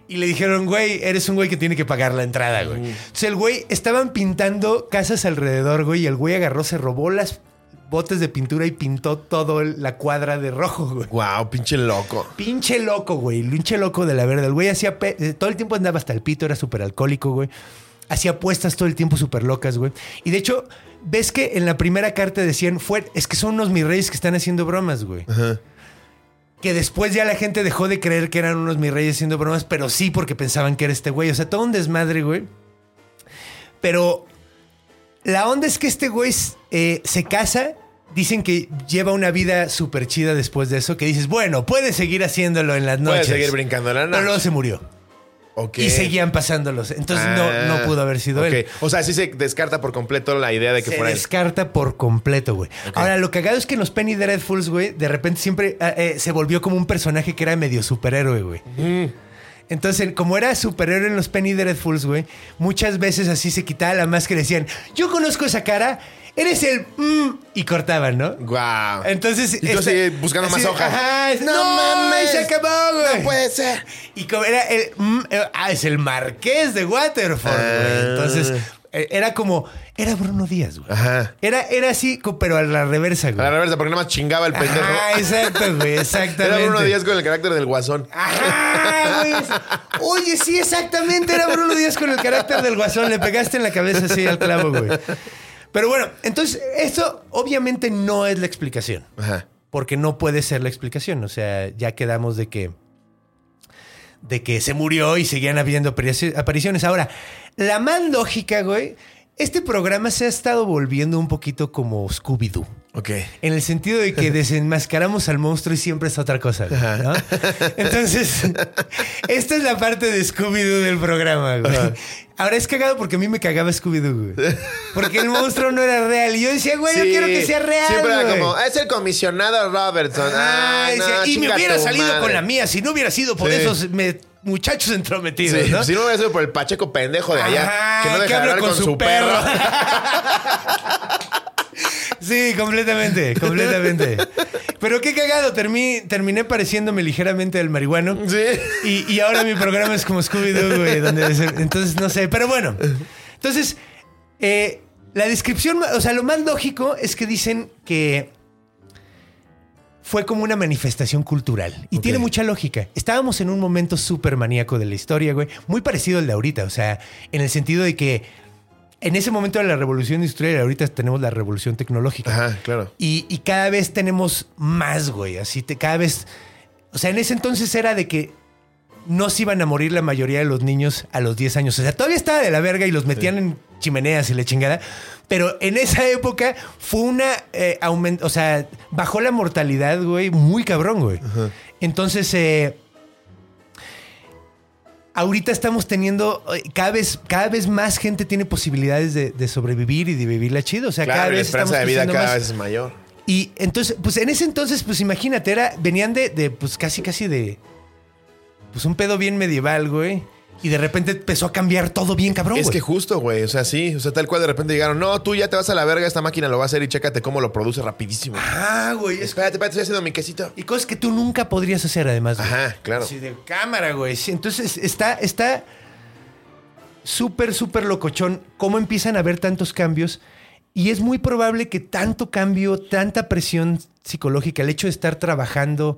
Y le dijeron, güey, eres un güey que tiene que pagar la entrada, güey. Entonces el güey, estaban pintando casas alrededor, güey, y el güey agarró, se robó las botes de pintura y pintó todo el- la cuadra de rojo, güey. Wow, pinche loco. Pinche loco, güey. Pinche loco de la verdad. El güey hacía. pe- eh, Todo el tiempo andaba hasta el pito, era súper alcohólico, güey. Hacía apuestas todo el tiempo súper locas, güey. Y de hecho, ves que en la primera carta decían, fue, es que son unos mis reyes que están haciendo bromas, güey. Que después ya la gente dejó de creer que eran unos mis reyes haciendo bromas, pero sí porque pensaban que era este güey. O sea, todo un desmadre, güey. Pero la onda es que este güey eh, se casa. Dicen que lleva una vida súper chida después de eso. Que dices, bueno, puede seguir haciéndolo en las Puede noches. seguir brincando la Pero noche. luego se murió. Y seguían pasándolos. Entonces no, Ah, no pudo haber sido ok. él. O sea, sí se descarta por completo la idea de que Se fuera él. descarta por completo, güey. Ahora, lo cagado es que en los Penny Dreadfuls, güey, de repente siempre ah, eh, se volvió como un personaje que era medio superhéroe, güey. Entonces, como era superhéroe en los Penny Dreadfuls, güey, muchas veces así se quitaba la máscara y decían, yo conozco esa cara, eres el... mm", y cortaban, ¿no? Wow. Entonces... Y tú este- así buscando más hojas. Ajá, es- No no, mames. se acabó, güey. No puede ser. Y como era el... mm, eh, ah, es el marqués de Waterford, güey. Ah. Entonces, eh, era como... Era Bruno Díaz, güey. Ajá. Era, era así, co- pero a la reversa, A güey. la reversa, porque nada más chingaba el pendejo. Ajá, exacto, güey, [LAUGHS] exactamente. Era Bruno Díaz con el carácter del guasón. Ajá, güey. Oye, sí, exactamente. Era Bruno Díaz con el carácter del guasón. Le pegaste en la cabeza así al clavo, güey. Pero bueno, entonces, esto obviamente no es la explicación. Ajá. Porque no puede ser la explicación. O sea, ya quedamos de que. De que se murió y seguían habiendo aparici- apariciones. Ahora, la más lógica, güey. Este programa se ha estado volviendo un poquito como Scooby-Doo. Ok. En el sentido de que [LAUGHS] desenmascaramos al monstruo y siempre es otra cosa, güey, ¿no? Entonces, [LAUGHS] esta es la parte de Scooby-Doo del programa, güey. Ahora es cagado porque a mí me cagaba Scooby-Doo, güey. Porque el monstruo no era real. Y yo decía, güey, yo quiero que sea real, Siempre era güey. como, es el comisionado Robertson. Ah, no, y me hubiera salido madre". con la mía si no hubiera sido por Sí. esos me- muchachos entrometidos, Sí, ¿no? Si no hubiera sido por el pacheco pendejo de allá, Ajá, que no deja de habla hablar con, su perro. [LAUGHS] Sí, completamente, completamente. Pero qué cagado, termi- terminé pareciéndome ligeramente al marihuano. Sí. Y, y ahora mi programa es como Scooby-Doo, güey. Donde, entonces, no sé. Pero bueno. Entonces, eh, la descripción, o sea, lo más lógico es que dicen que fue como una manifestación cultural. Y tiene mucha lógica. Estábamos en un momento súper maníaco de la historia, güey. Muy parecido al de ahorita. O sea, en el sentido de que en ese momento era la revolución industrial y ahorita tenemos la revolución tecnológica. Ajá, claro. Y, y cada vez tenemos más, güey. Así te, cada vez. O sea, en ese entonces era de que no se iban a morir la mayoría de los niños a los 10 años. O sea, todavía estaba de la verga y los metían en chimeneas y la chingada. Pero en esa época fue una. eh, aument- o sea, bajó la mortalidad, güey, muy cabrón, güey. Entonces, eh, ahorita estamos teniendo eh, cada vez, cada vez más gente tiene posibilidades de, de sobrevivir y de vivirla chido. O sea, Claro, cada y la vez esperanza de vida cada más. vez es mayor. Y entonces, pues en ese entonces, pues imagínate, era, venían de, de, pues casi, casi de, pues un pedo bien medieval, güey. Y de repente empezó a cambiar todo bien cabrón, Es güey. que justo, güey. O sea, sí. O sea, tal cual de repente llegaron. No, tú ya te vas a la verga, esta máquina lo va a hacer y chécate cómo lo produce rapidísimo. Ah, güey. es- Espérate, espérate, estoy haciendo mi quesito. Y cosas que tú nunca podrías hacer, además. güey. Ajá, claro. Así de cámara, güey. Sí, entonces está, está. súper, súper locochón cómo empiezan a haber tantos cambios. Y es muy probable que tanto cambio, tanta presión psicológica, el hecho de estar trabajando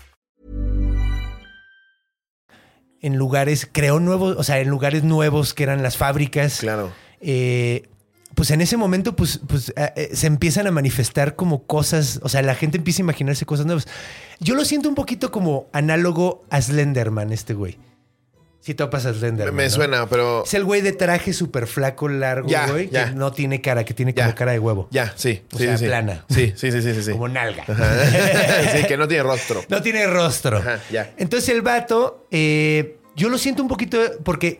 En lugares, creó nuevos, o sea, en lugares nuevos que eran las fábricas. Claro. Eh, pues en ese momento, pues, pues eh, eh, se empiezan a manifestar como cosas, o sea, la gente empieza a imaginarse cosas nuevas. Yo lo siento un poquito como análogo a Slenderman, este güey. Si topas a Slenderman. Me ¿no? suena, pero. Es el güey de traje súper flaco, largo, Ya, güey, ya. que no tiene cara, que tiene como Ya. cara de huevo. Ya, sí. O sí, sea, sí. plana. Sí, sí, sí, sí, sí. Como nalga. sí, que no tiene rostro. [LAUGHS] No tiene rostro. Ajá, ya. Entonces el vato, eh, yo lo siento un poquito porque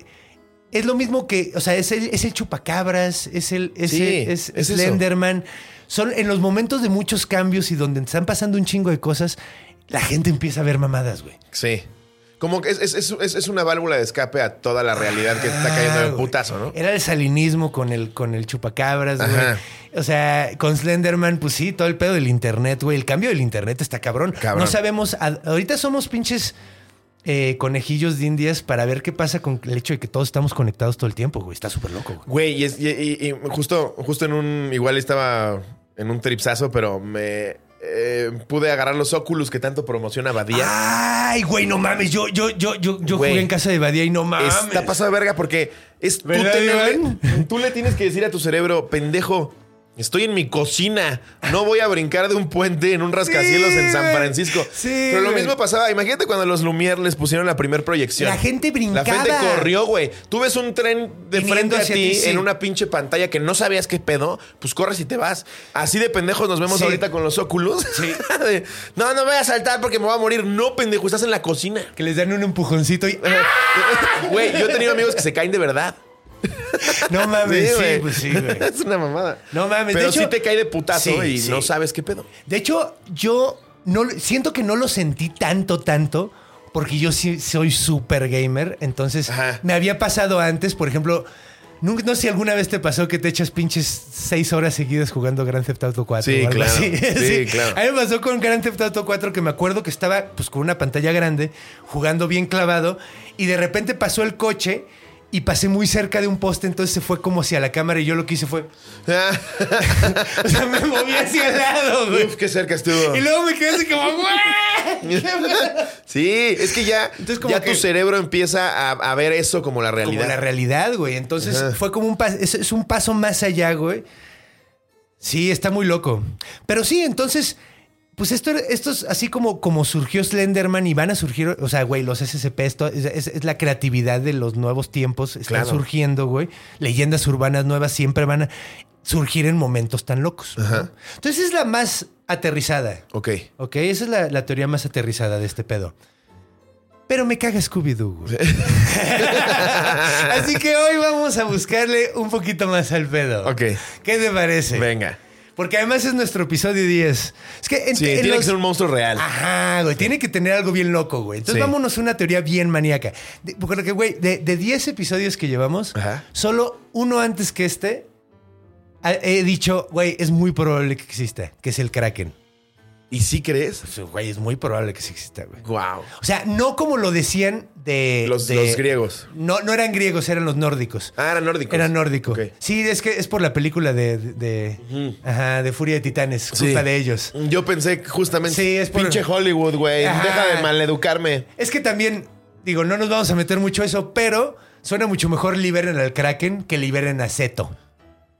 es lo mismo que, o sea, es el, es el chupacabras, es el es, Sí, el- es es eso. Slenderman. Son en los momentos de muchos cambios y donde están pasando un chingo de cosas, la gente empieza a ver mamadas, güey. Sí. Como que es, es, es, es- una válvula de escape a toda la realidad que está cayendo de Ah, putazo, ¿no? Era el salinismo con el, con el chupacabras, güey. O sea, con Slenderman, pues sí, todo el pedo del internet, güey. El cambio del internet está cabrón. Cabrón. No sabemos, ahorita somos pinches eh, conejillos de indias para ver qué pasa con el hecho de que todos estamos conectados todo el tiempo, güey. Está súper loco, güey. Güey, y, es- y- y- y justo, justo en un. Igual estaba en un tripsazo, pero me. Eh, pude agarrar los Oculus que tanto promociona Badía. Ay, güey, no mames. Yo, yo, yo, yo, yo Güey. jugué en casa de Badía y no mames. Está pasado de verga porque es tú, ¿Verdad, tenerle- Iván? tú le tienes que decir a tu cerebro, pendejo, estoy en mi cocina, no voy a brincar de un puente en un rascacielos Sí, en San. Francisco. Sí, Pero lo mismo pasaba, imagínate cuando los Lumière les pusieron la primera proyección. La gente brincaba. La gente corrió, güey. Tú ves un tren de frente a ti ti, sí. en una pinche pantalla que no sabías qué pedo, pues corres y te vas. Así de pendejos nos vemos Sí. ahorita con los óculos. [LAUGHS] De, no, no me voy a saltar porque me voy a morir. No, pendejo, estás en la cocina. Que les dan un empujoncito y. Güey, yo he tenido amigos que se caen de verdad. No mames, sí, güey. pues sí, güey. [LAUGHS] es una mamada. No mames, Pero de hecho- sí te cae de putazo Sí, y sí. no sabes qué pedo. De hecho, yo no siento que no lo sentí tanto, tanto, porque yo sí soy súper gamer. Entonces, Ajá. me había pasado antes, por ejemplo. No sé si alguna vez te pasó que te echas pinches seis horas seguidas jugando Grand Theft Auto 4 Sí, o algo claro. así. [LAUGHS] Sí, claro. A mí me pasó con Grand Theft Auto 4 que me acuerdo que estaba pues con una pantalla grande, jugando bien clavado, y de repente pasó el coche y pasé muy cerca de un poste, entonces se fue como hacia la cámara y yo lo que hice fue... [LAUGHS] O sea, me moví hacia el lado, güey. Uf, qué cerca estuvo. Y luego me quedé así como, güey. [LAUGHS] Sí, es que ya, Entonces, como ya que- tu cerebro empieza a, a ver eso como la realidad. Como la realidad, güey. Entonces Ajá. fue como un paso, es, es un paso más allá, güey. Sí, está muy loco. Pero sí, entonces, pues esto, esto es así como, como surgió Slenderman y van a surgir, o sea, güey, los SCP, esto es, es- es la creatividad de los nuevos tiempos, están Claro. surgiendo, güey. Leyendas urbanas nuevas siempre van a surgir en momentos tan locos. ¿no? Ajá. Entonces es la más aterrizada. Ok. Ok, esa es la, la teoría más aterrizada de este pedo. Pero me caga Scooby-Doo. güey. [LAUGHS] Así que hoy vamos a buscarle un poquito más al pedo. Ok. ¿Qué te parece? Venga. Porque además es nuestro episodio 10. Es que en- Sí, en tiene los- que ser un monstruo real. Ajá, güey. Tiene que tener algo bien loco, güey. Entonces Sí. vámonos a una teoría bien maníaca. De- Porque, güey, de, de 10 episodios que llevamos, Ajá. solo uno antes que este, he dicho, güey, es muy probable que exista, que es el Kraken. ¿Y sí crees? Pues, güey, es muy probable que sí exista, güey. Wow. O sea, no como lo decían de. Los, de- los griegos. No, no eran griegos, eran los nórdicos. Ah, era nórdico. Era nórdico. Sí, es que es por la película de. de, ajá, de Furia de Titanes. Sí. Culpa de ellos. Yo pensé justamente. Sí, es por- Pinche Hollywood, güey. Ajá. Deja de maleducarme. Es que también, digo, no nos vamos a meter mucho a eso, pero suena mucho mejor liberen al Kraken que liberen a Zeto.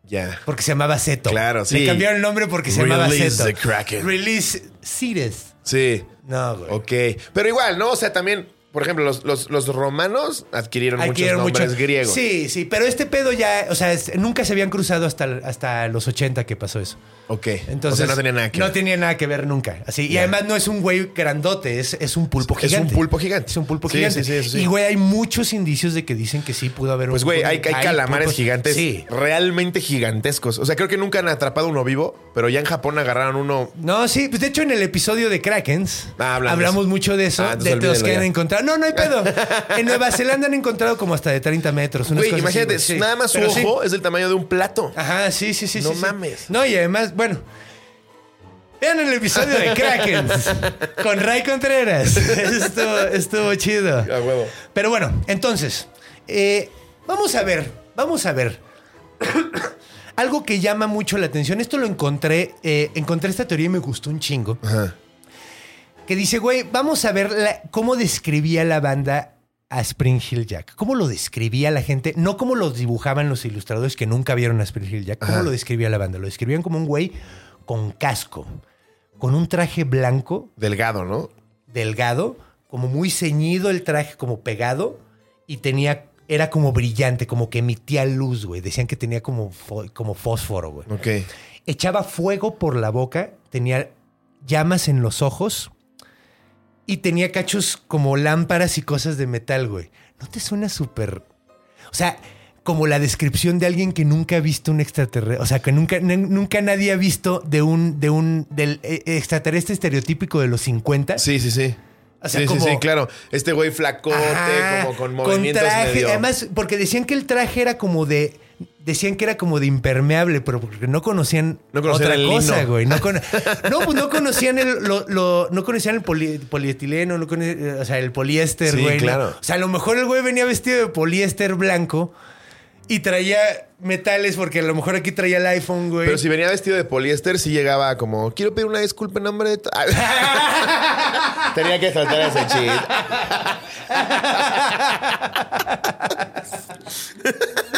Ya. Porque se llamaba Zeto. Claro, sí. Le cambiaron el nombre porque se llamaba Release Zeto. the Kraken. Release Ceres. Sí. No, güey. Ok. Pero igual, ¿no? O sea, también por ejemplo, los, los, los romanos adquirieron, Adquirieron muchos nombres mucho- griegos. Sí, sí, pero este pedo ya, o sea, es- nunca se habían cruzado hasta, hasta los 80 que pasó eso. Ok. Entonces, o sea, no tenía nada que No ver. tenía nada que ver nunca. Así, y además no es un güey grandote, es, es un pulpo Es un gigante. pulpo gigante. Es un pulpo Sí, gigante. sí, sí, eso sí. Y güey, hay muchos indicios de que dicen que sí pudo haber Pues, un güey, hay, hay calamares pulpos- gigantes realmente gigantescos. O sea, creo que nunca han atrapado uno vivo, pero ya en Japón agarraron uno. No, sí, pues de hecho en el episodio de Krakens Ah, hablamos mucho de eso, Ah, de los que han ya. No, no hay pedo. en Nueva Zelanda han encontrado como hasta de 30 metros. unas Güey, cosas así, imagínate, güey, sí. nada más su Pero sí. ojo es del tamaño de un plato. Ajá, sí, sí, sí. No sí, sí. mames. No, y además, bueno. Vean el episodio de Krakens con Ray Contreras. Estuvo, estuvo chido. A huevo. Pero bueno, entonces, eh, vamos a ver, vamos a ver. Algo que llama mucho la atención, esto lo encontré, eh, encontré esta teoría y me gustó un chingo. Ajá. Que dice, güey, vamos a ver la- cómo describía la banda a Spring Hill Jack. ¿Cómo lo describía la gente? No como lo dibujaban los ilustradores que nunca vieron a Spring Hill Jack. ¿Cómo Ajá. lo describía la banda? Lo describían como un güey con casco, con un traje blanco, Delgado, ¿no? delgado, como muy ceñido el traje, como pegado, y tenía, era como brillante, como que emitía luz, güey. Decían que tenía como, como fósforo, güey. Ok. Echaba fuego por la boca, tenía llamas en los ojos y tenía cachos como lámparas y cosas de metal, güey. ¿No te suena súper... O sea, como la descripción de alguien que nunca ha visto un extraterrestre, o sea, que nunca, nunca nadie ha visto de un, de un, del eh, extraterrestre estereotípico de los 50. Sí, sí, sí. O sea, sí, como- sí, sí, claro. Este güey flacote, como con movimientos traje. medio... Además, porque decían que el traje era como de. Decían que era como de impermeable, pero porque no conocían, No conocían otra cosa, güey. No, [LAUGHS] no, pues no conocían el, lo- lo- no conocían el poli- polietileno, no cono- o sea, el poliéster, Sí, güey. ¿no? claro. O sea, a lo mejor el güey venía vestido de poliéster blanco y traía metales, porque a lo mejor aquí traía el iPhone, güey. Pero si venía vestido de poliéster, sí llegaba como, quiero pedir una disculpa en nombre de... to-". [LAUGHS] Tenía que tratar ese chiste. [LAUGHS]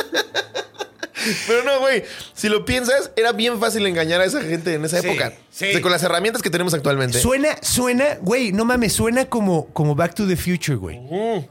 Pero no, güey. Si lo piensas, era bien fácil engañar a esa gente en esa Sí, época. sí. O sea, con las herramientas que tenemos actualmente. Suena, suena, güey, no mames, suena como, como Back to the Future, güey.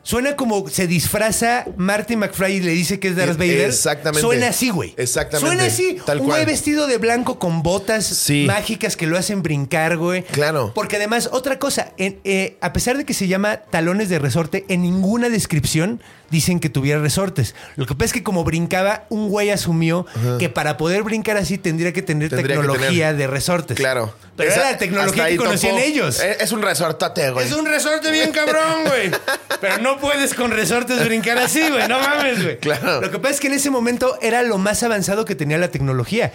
Suena como se disfraza Marty McFly y le dice que es Darth Vader. exactamente. Suena así, güey. Exactamente. Suena así. Tal Un güey vestido de blanco con botas Sí. mágicas que lo hacen brincar, güey. Claro. Porque además, otra cosa, en- eh, a pesar de que se llama talones de resorte, en ninguna descripción dicen que tuviera resortes. Lo que pasa es que como brincaba, un güey asumió que para poder brincar así tendría que tener Tendría que tecnología tener- de resortes. Claro. Pero Esa- era la tecnología que conocían ellos. Es, es un resortote, güey. Es un resorte bien cabrón, güey. Pero no puedes con resortes brincar así, güey. No mames, güey. Claro. Lo que pasa es que en ese momento era lo más avanzado que tenía la tecnología.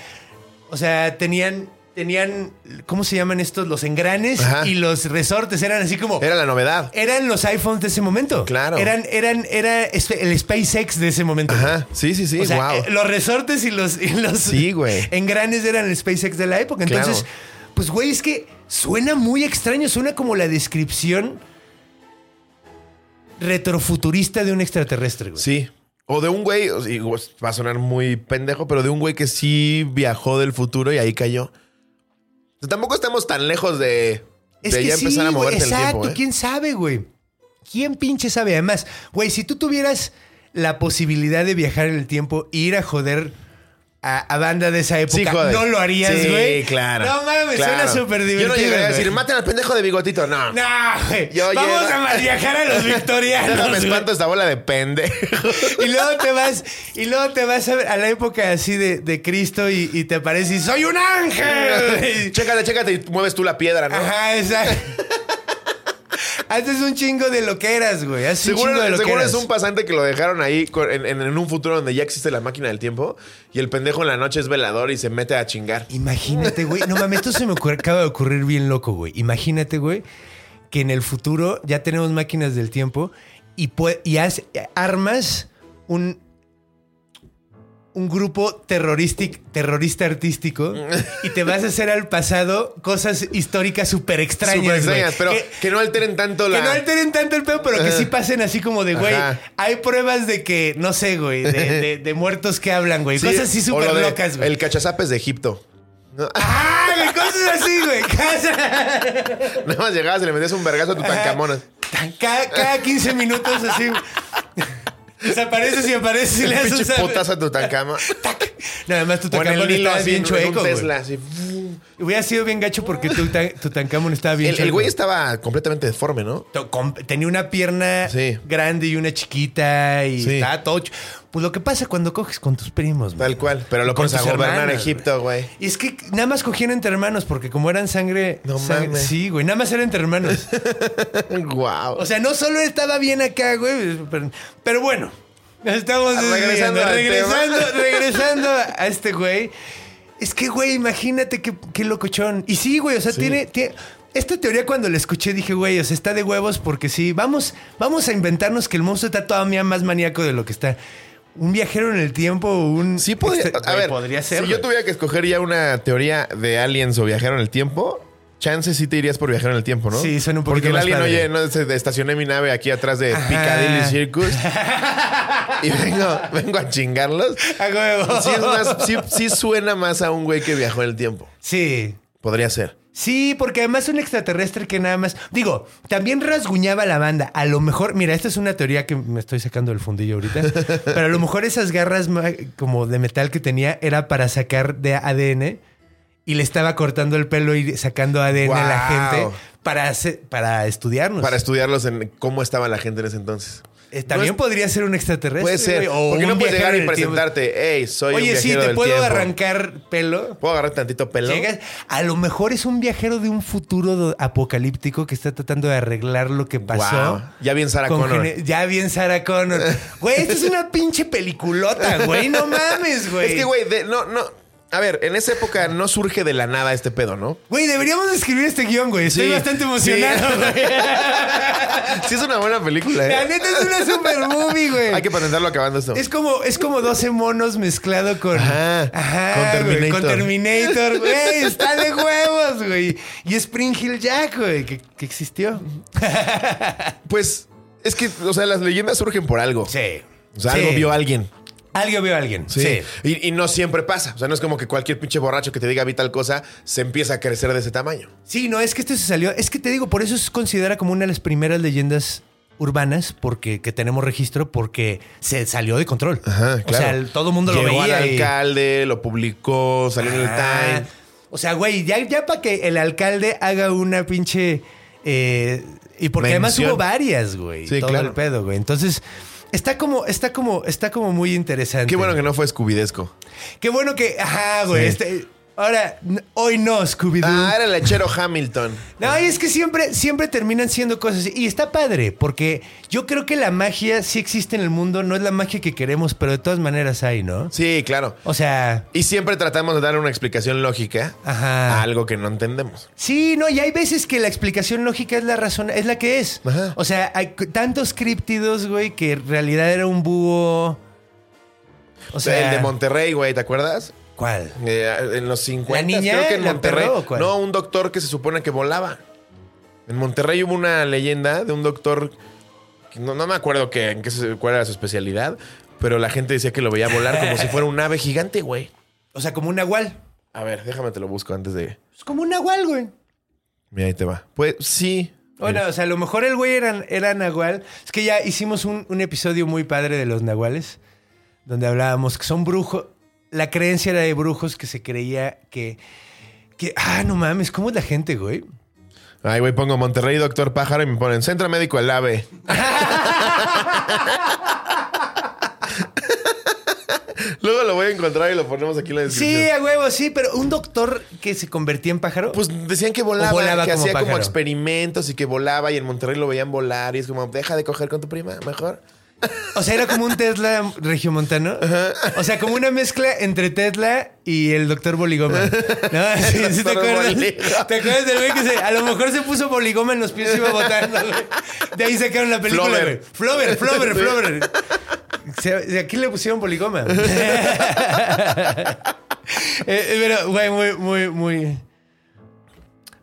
O sea, tenían, tenían, ¿cómo se llaman estos? Los engranes Ajá. y los resortes eran así como. Era la novedad. Eran los iPhones de ese momento. Claro. Eran, eran, era el SpaceX de ese momento. Ajá. Sí, sí, sí. O sea, wow. eh, los resortes y los, y los Sí, güey. engranes eran el SpaceX de la época. Entonces, Claro. pues, güey, es que suena muy extraño. Suena como la descripción retrofuturista de un extraterrestre, güey. Sí. O de un güey, va a sonar muy pendejo, pero de un güey que sí viajó del futuro y ahí cayó. O sea, tampoco estamos tan lejos de, Es de que ya sí, empezar a güey, moverte el exacto. tiempo. ¿eh? ¿Quién sabe, güey? ¿Quién pinche sabe? Además, güey, si tú tuvieras la posibilidad de viajar en el tiempo e ir a joder a, a banda de esa Sí, época. ¿no lo harías, Sí, güey? claro. No mames, claro. suena súper divertido. Yo no llegaría a decir, maten al pendejo de bigotito. No. No, güey. Vamos llego- a mal viajar a los [LAUGHS] victorianos. Déjame güey. espanto esta bola de pendejo. Y luego te vas, y luego te vas a, a la época así de, de Cristo y, y te aparece y soy un ángel. [LAUGHS] chécate, chécate y mueves tú la piedra, ¿no? Ajá, exacto. [LAUGHS] Haces un chingo de lo que eras, güey. Haces un Seguro, chingo de lo que seguro eras. es un pasante que lo dejaron ahí en, en- en un futuro donde ya existe la máquina del tiempo y el pendejo en la noche es velador y se mete a chingar. Imagínate, güey. No mames, esto se me ocurre- acaba de ocurrir bien loco, güey. Imagínate, güey, que en el futuro ya tenemos máquinas del tiempo y, y haz- armas un, un grupo terrorista artístico [LAUGHS] y te vas a hacer al pasado cosas históricas súper extrañas. Súper extrañas, pero Que- que, no alteren tanto la. Que no alteren tanto el pedo, pero que sí pasen así como de, güey, hay pruebas de que, no sé, güey, de, de- de muertos que hablan, güey. Sí, cosas así súper locas, güey. El cachazapes de Egipto. No, [LAUGHS] ¡Ah! Cosas así, güey. [LAUGHS] Nada más llegabas y le metías un vergazo a tu tancamonas. Cada, cada 15 minutos así. Desapareces y apareces y le [LAUGHS] Pinche un potazo a Tutankamón. No, además Tutankamón estaba bien chueco. Hubiera sido bien gacho porque Tuta- Tutankamón estaba bien El, el chueco. güey estaba completamente deforme, ¿no? Tenía una pierna grande y una chiquita y estaba todo... Pues lo que pasa cuando coges con tus primos, güey. Tal cual. Pero lo pones a gobernar hermanos, Egipto, güey. Y es que nada más cogían entre hermanos porque como eran sangre... No sangre- mames. Sí, güey. Nada más eran entre hermanos. [LAUGHS] Wow. O sea, no solo estaba bien acá, güey, pero, pero bueno. Estamos Regresando al regresando, tema. [LAUGHS] regresando a este güey. Es que, güey, imagínate qué, qué locochón. Y sí, güey, o sea, tiene, tiene- Esta teoría cuando la escuché dije, güey, o sea, está de huevos porque sí, vamos, vamos a inventarnos que el monstruo está todavía más maníaco de lo que está. Un viajero en el tiempo, un... Sí, podría. Este- a ver, podría ser. si yo tuviera que escoger ya una teoría de aliens o viajero en el tiempo, chances sí te irías por viajero en el tiempo, ¿no? Sí, suena un poquito Porque el alien, oye, no, estacioné mi nave aquí atrás de Ajá. Piccadilly Circus [LAUGHS] y vengo, vengo a chingarlos. A huevo. Sí, es más- sí- sí suena más a un güey que viajó en el tiempo. Sí. Podría ser. Sí, porque además un extraterrestre que nada más. Digo, también rasguñaba la banda. A lo mejor, mira, esta es una teoría que me estoy sacando del fundillo ahorita. [LAUGHS] pero a lo mejor esas garras como de metal que tenía era para sacar de ADN y le estaba cortando el pelo y sacando ADN a la gente para, hacer- para estudiarnos. Para estudiarlos en cómo estaba la gente en ese entonces. También No es- podría ser un extraterrestre. Puede ser. o Porque un no puedes llegar y presentarte. Hey, soy un Oye, sí, viajero te del puedo tiempo. arrancar pelo. ¿Puedo agarrar tantito pelo? Llegas, a lo mejor es un viajero de un futuro apocalíptico que está tratando de arreglar lo que pasó. Wow. Ya bien Sarah Con Connor. Ya bien Sarah Connor. [LAUGHS] Güey, esto es una pinche peliculota, güey. No mames, güey. Es que, güey, no, no. A ver, en esa época no surge de la nada este pedo, ¿no? Güey, deberíamos escribir este guion, güey. Estoy Sí, bastante emocionado, sí. [LAUGHS] güey. Sí, es una buena película, La ¿eh? neta es una super movie, güey. Hay que patentarlo acabando esto. Es como, es como 12 monos mezclado con. Ajá, con güey, Terminator. con Terminator, güey. Está de huevos, güey. Y Spring Hill Jack, güey, que, que existió. Pues es que, o sea, las leyendas surgen por algo. Sí. O sea, Sí. algo vio alguien. Algo vio a alguien. Sí. Y, y no siempre pasa. O sea, no es como que cualquier pinche borracho que te diga vi tal cosa se empieza a crecer de ese tamaño. Sí, no, es que esto se salió. Es que te digo, por eso se considera como una de las primeras leyendas urbanas porque que tenemos registro porque se salió de control. Ajá, O sea, todo el mundo lo Llegó veía. al y- alcalde, lo publicó, salió en el Time. O sea, güey, ya, ya para que el alcalde haga una pinche. eh, y porque además hubo varias, güey. Sí, todo claro. el pedo, güey. Entonces, está como, está como, está como muy interesante. Qué bueno que no fue Scubidesco. Qué bueno que. Ajá, güey. Sí. este- ahora, hoy no, Scooby-Doo. Ah, era el lechero Hamilton. No, y es que siempre, siempre terminan siendo cosas así. Y está padre, porque yo creo que la magia sí existe en el mundo. No es la magia que queremos, pero de todas maneras hay, ¿no? Sí, claro. O sea, Y siempre tratamos de dar una explicación lógica Ajá. a algo que no entendemos. sí, no, y hay veces que la explicación lógica es la razón, es la que es. Ajá. O sea, hay tantos críptidos, güey, que en realidad era un búho. O sea, el de Monterrey, güey, ¿te acuerdas? ¿Cuál? Eh, en los 50, ¿La niña, creo que en Monterrey. perro o cuál? No, un doctor que se supone que volaba. En Monterrey hubo una leyenda de un doctor. que No, no me acuerdo que, en qué se- cuál era su especialidad, pero la gente decía que lo veía volar como si fuera un ave gigante, güey. O sea, como un nahual. A ver, déjame te lo busco antes de. Es como un nahual, güey. Mira, ahí te va. Pues sí. Bueno, o sea, a lo mejor el güey era, era nahual. Es que ya hicimos un, un episodio muy padre de los nahuales, donde hablábamos que son brujos. La creencia era de brujos que se creía que... que ah, no mames, ¿cómo es la gente, güey? Ay, güey, pongo Monterrey, doctor pájaro y me ponen Centro Médico El Ave. [LAUGHS] Luego lo voy a encontrar y lo ponemos aquí en la descripción. Sí, a huevo, sí, pero un doctor que se convertía en pájaro. Pues decían que volaba, que como hacía como experimentos y que volaba y en Monterrey lo veían volar y es como, deja de coger con tu prima, mejor. O sea, era como un Tesla regiomontano. O sea, como una mezcla entre Tesla y el doctor Boligoma. ¿No? [LAUGHS] Sí, sí, ¿te, acuerdas? Boligoma. ¿Te acuerdas del güey que se, a lo mejor se puso Boligoma en los pies y iba botando, güey? De ahí sacaron la película, Flover. güey. Flover, Flover, Flover. Se- ¿De aquí le pusieron Boligoma? [LAUGHS] [LAUGHS] Eh, pero, güey, muy, muy, muy...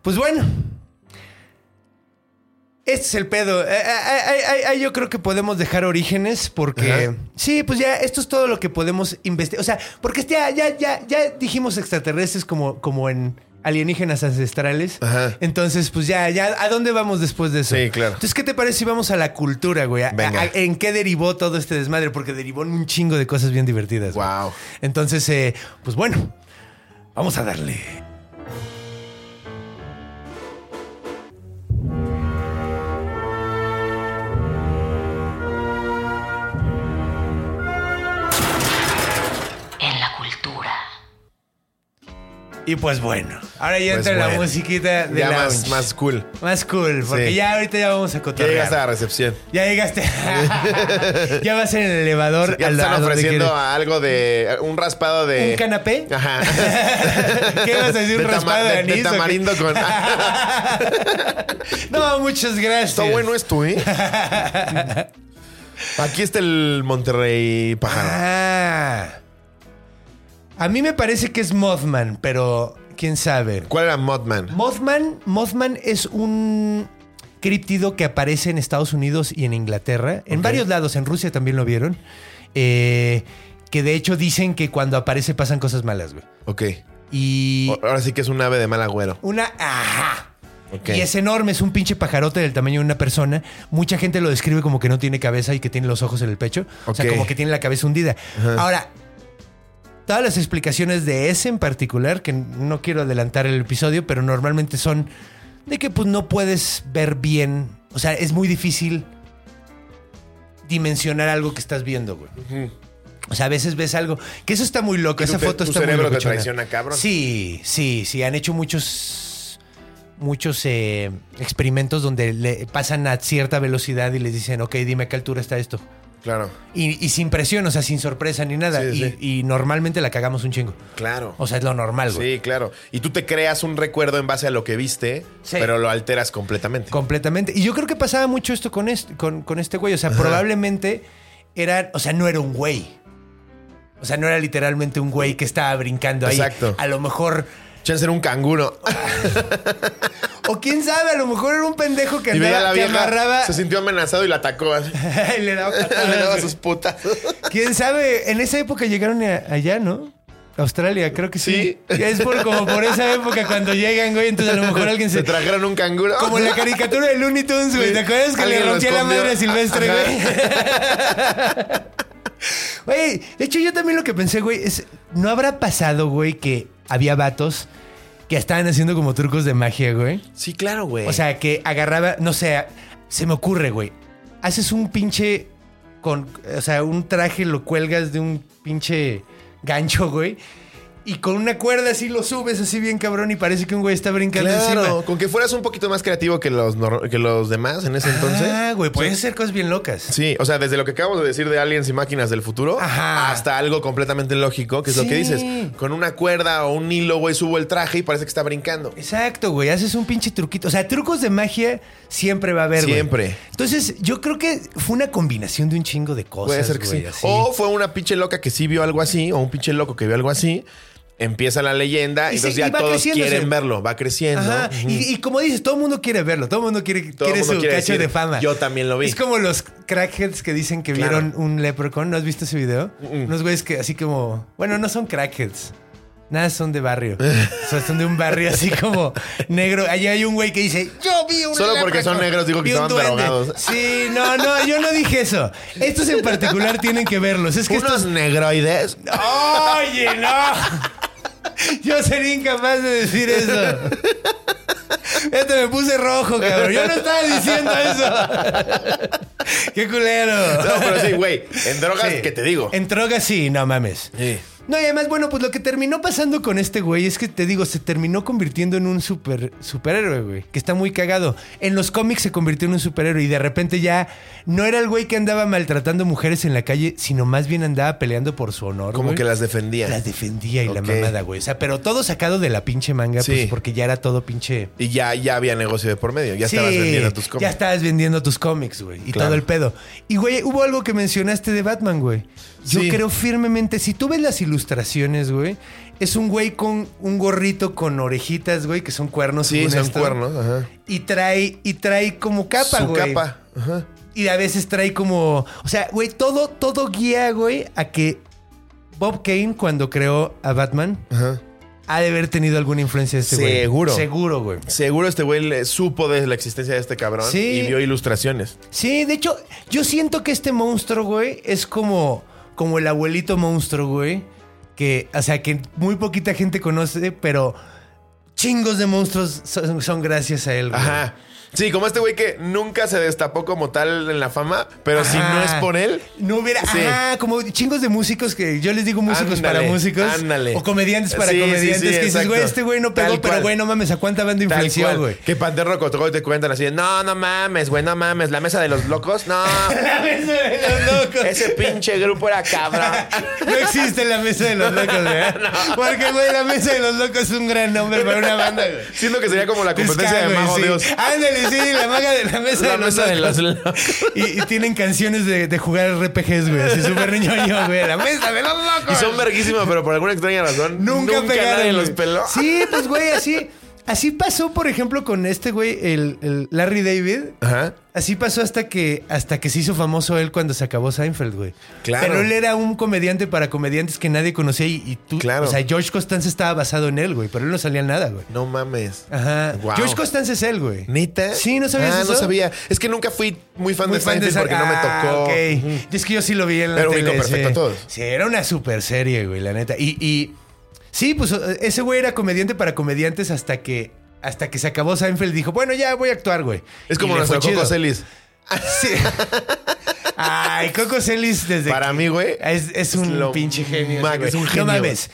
Pues bueno. Este es el pedo. Eh, eh, eh, eh, yo creo que podemos dejar orígenes porque... Ajá. Sí, pues ya esto es todo lo que podemos investigar. O sea, porque ya, ya, ya, ya dijimos extraterrestres como, como en alienígenas ancestrales. Ajá. Entonces, pues ya, ya, ¿a dónde vamos después de eso? Sí, claro. Entonces, ¿qué te parece si vamos a la cultura, güey? A- Venga. a- ¿En qué derivó todo este desmadre? Porque derivó en un chingo de cosas bien divertidas. güey. Wow. Entonces, eh, pues bueno, vamos a darle. Y pues bueno, ahora ya Pues entra la musiquita de Ya más, más cool. Más cool, porque Sí. ya ahorita ya vamos a Ya cotorrear. llegaste a la recepción. Ya llegaste. [LAUGHS] ya vas en el elevador. Ya te al están ofreciendo algo de. Un raspado de. ¿Un canapé? Ajá. [LAUGHS] ¿Qué vas a decir? ¿Un De raspado de de- de anís? tamarindo con- [LAUGHS] no, muchas gracias. Está bueno esto, ¿eh? Aquí está el Monterrey pájaro. Ah. A mí me parece que es Mothman, pero quién sabe. ¿Cuál era Mothman? Mothman, Mothman es un críptido que aparece en Estados Unidos y en Inglaterra. En varios lados, en Rusia también lo vieron. Eh, que de hecho dicen que cuando aparece pasan cosas malas, güey. Ok. Y Ahora sí que es un ave de mal agüero. una... ¡Ajá! Ok. Y es enorme, es un pinche pajarote del tamaño de una persona. Mucha gente lo describe como que no tiene cabeza y que tiene los ojos en el pecho. O sea, como que tiene la cabeza hundida. Ahora, todas las explicaciones de ese en particular, que no quiero adelantar el episodio, pero normalmente son de que pues no puedes ver bien. O sea, es muy difícil dimensionar algo que estás viendo, güey. O sea, a veces ves algo. Que eso está muy loco. Esa foto tu está muy cerebro te traiciona, cabrón. Sí, sí, sí. Han hecho muchos muchos eh, experimentos donde le pasan a cierta velocidad y les dicen, ok, dime a qué altura está esto. Claro. Y, y sin presión, o sea, sin sorpresa ni nada. Sí, y, sí. y normalmente la cagamos un chingo. Claro. O sea, es lo normal, güey. Sí, claro. Y tú te creas un recuerdo en base a lo que viste, Sí. pero lo alteras completamente. Completamente. Y yo creo que pasaba mucho esto con este, con, con este güey. O sea, probablemente era, o sea, no era un güey. O sea, no era literalmente un güey que estaba brincando ahí. Exacto. A lo mejor, Chance era un canguro. o quién sabe, a lo mejor era un pendejo que y andaba, que amarraba. se sintió amenazado y la atacó. [LAUGHS] y le daba [LAUGHS] Le sus putas. ¿Quién sabe? En esa época llegaron a- allá, ¿no? Australia, creo que sí. Sí. Es por, como por esa época cuando llegan, güey. Entonces a lo mejor alguien Se se. trajeron un canguro. Como la [LAUGHS] caricatura de Looney Tunes, güey. ¿Te acuerdas que le rompía la madre a Silvestre, Ajá. güey? Güey, de hecho yo también lo que pensé, güey, es... ¿No habrá pasado, güey, que había vatos que estaban haciendo como trucos de magia, güey? Sí, claro, güey. O sea, que agarraba, no sé, se me ocurre, güey. Haces un pinche con, o sea, un traje lo cuelgas de un pinche gancho, güey. Y con una cuerda así lo subes así bien cabrón y parece que un güey está brincando claro, encima. con que fueras un poquito más creativo que los, que los demás en ese entonces. Ah, güey, puedes hacer cosas bien locas. Sí, o sea, desde lo que acabamos de decir de aliens y máquinas del futuro Ajá. hasta algo completamente lógico, que es lo que dices. Con una cuerda o un hilo, güey, subo el traje y parece que está brincando. Exacto, güey. Haces un pinche truquito. O sea, trucos de magia siempre va a haber, güey. Siempre. Entonces, yo creo que fue una combinación de un chingo de cosas. Puede ser que güey, sí. así. O fue una pinche loca que sí vio algo así, o un pinche loco que vio algo así. Empieza la leyenda y se- entonces ya todos quieren verlo, va creciendo. Ajá. Y, y como dices, todo el mundo quiere verlo. Todo el mundo quiere, Todo quiere mundo su quiere cacho decir, de fama. "Yo también lo vi". Es como los crackheads que dicen que Claro. vieron un leprechaun. ¿No has visto ese video? Unos güeyes que así como... Bueno, no son crackheads. Nada, son de barrio. [LAUGHS] o sea, son de un barrio así como negro. Allá hay un güey que dice, yo vi un Solo porque son negros digo que estaban duende". drogados. Sí, no, no, yo no dije eso. Estos en particular tienen que verlos. Es que Unos estos... negroides. Oye, no. Yo sería incapaz de decir eso. Este me puse rojo, cabrón. Yo no estaba diciendo eso. Qué culero. No, pero sí, güey. En drogas, Sí. ¿qué te digo? En drogas sí, no mames. Sí. No, y además, bueno, pues lo que terminó pasando con este güey es que te digo, se terminó convirtiendo en un super, superhéroe, güey. Que está muy cagado. En los cómics se convirtió en un superhéroe y de repente ya no era el güey que andaba maltratando mujeres en la calle, sino más bien andaba peleando por su honor. Como güey. que las defendía. Las defendía y la mamada, güey. O sea, pero todo sacado de la pinche manga, pues Sí. porque ya era todo pinche. Y ya, ya había negocio de por medio. Ya estabas Sí, vendiendo tus cómics. Ya estabas vendiendo tus cómics, güey. Y Claro. todo el pedo. Y, güey, hubo algo que mencionaste de Batman, güey. Yo Sí. creo firmemente, si tú ves las ilustraciones, güey, es un güey con un gorrito con orejitas, güey, que son cuernos. Sí, son esto. cuernos. Ajá. Y trae, y trae como capa, Su güey. capa. Ajá. Y a veces trae como. O sea, güey, todo, todo guía, güey, a que Bob Kane, cuando creó a Batman, Ajá. ha de haber tenido alguna influencia de este güey. Seguro. Seguro, güey. Seguro este güey le- supo de la existencia de este cabrón Sí. y vio ilustraciones. Sí, de hecho, yo siento que este monstruo, güey, es como, como el abuelito monstruo, güey. Que, o sea, que muy poquita gente conoce, pero chingos de monstruos son, gracias a él, güey. Ajá. Sí, como este güey que nunca se destapó como tal en la fama, pero si Ajá. no es por él, No hubiera. Sí. Ah, como chingos de músicos que yo les digo músicos Ándale, para músicos. ándale. O comediantes para Sí, comediantes. sí, que dices, güey, este güey no pegó, Tal pero cual. güey, no mames, ¿a cuánta banda influenció, güey? Que Panterro Cotorro te cuentan así de, no, no mames, güey, no mames, la mesa de los locos, no. [LAUGHS] La mesa de los locos. Ese pinche grupo era cabrón. [LAUGHS] No existe la mesa de los locos, [LAUGHS] ¿verdad? Porque, güey, la mesa de los locos es un gran nombre para una banda, güey. Siento que sería como la competencia de güey, Mago. Dios. Ándale, sí, la maga de la mesa, La de, los mesa de locos. los locos. Y, y tienen canciones de, de jugar RPGs, güey. Así súper ñoño, güey. La mesa de los locos. Y son verguísimas, pero por alguna extraña razón, Nunca, pegaron. nadie los peló. Sí, pues, güey, así. Así pasó, por ejemplo, con este güey, el, el Larry David. Ajá. Así pasó hasta que, hasta que se hizo famoso él cuando se acabó Seinfeld, güey. Claro. Pero él era un comediante para comediantes que nadie conocía y, y tú. Claro. O sea, George Costanza estaba basado en él, güey, pero él no salía nada, güey. No mames. Ajá. Wow. George Costanza es él, güey. ¿Nita? Sí, ¿no sabías ah, eso? no sabía. Es que nunca fui muy fan Muy de fan de Seinfeld porque no me Ah, tocó. ok. Y es que yo sí lo vi en la Pero tele. perfecto sí. a todos. Sí, era una super serie, güey, la neta. Y, y sí, pues ese güey era comediante para comediantes hasta que hasta que se acabó Seinfeld y dijo, bueno, ya voy a actuar, güey. Es como nuestro Coco. Celis. Sí. Ay, Coco Celis desde Para mí, güey, Es, es un pinche genio. ese es un No genio. mames.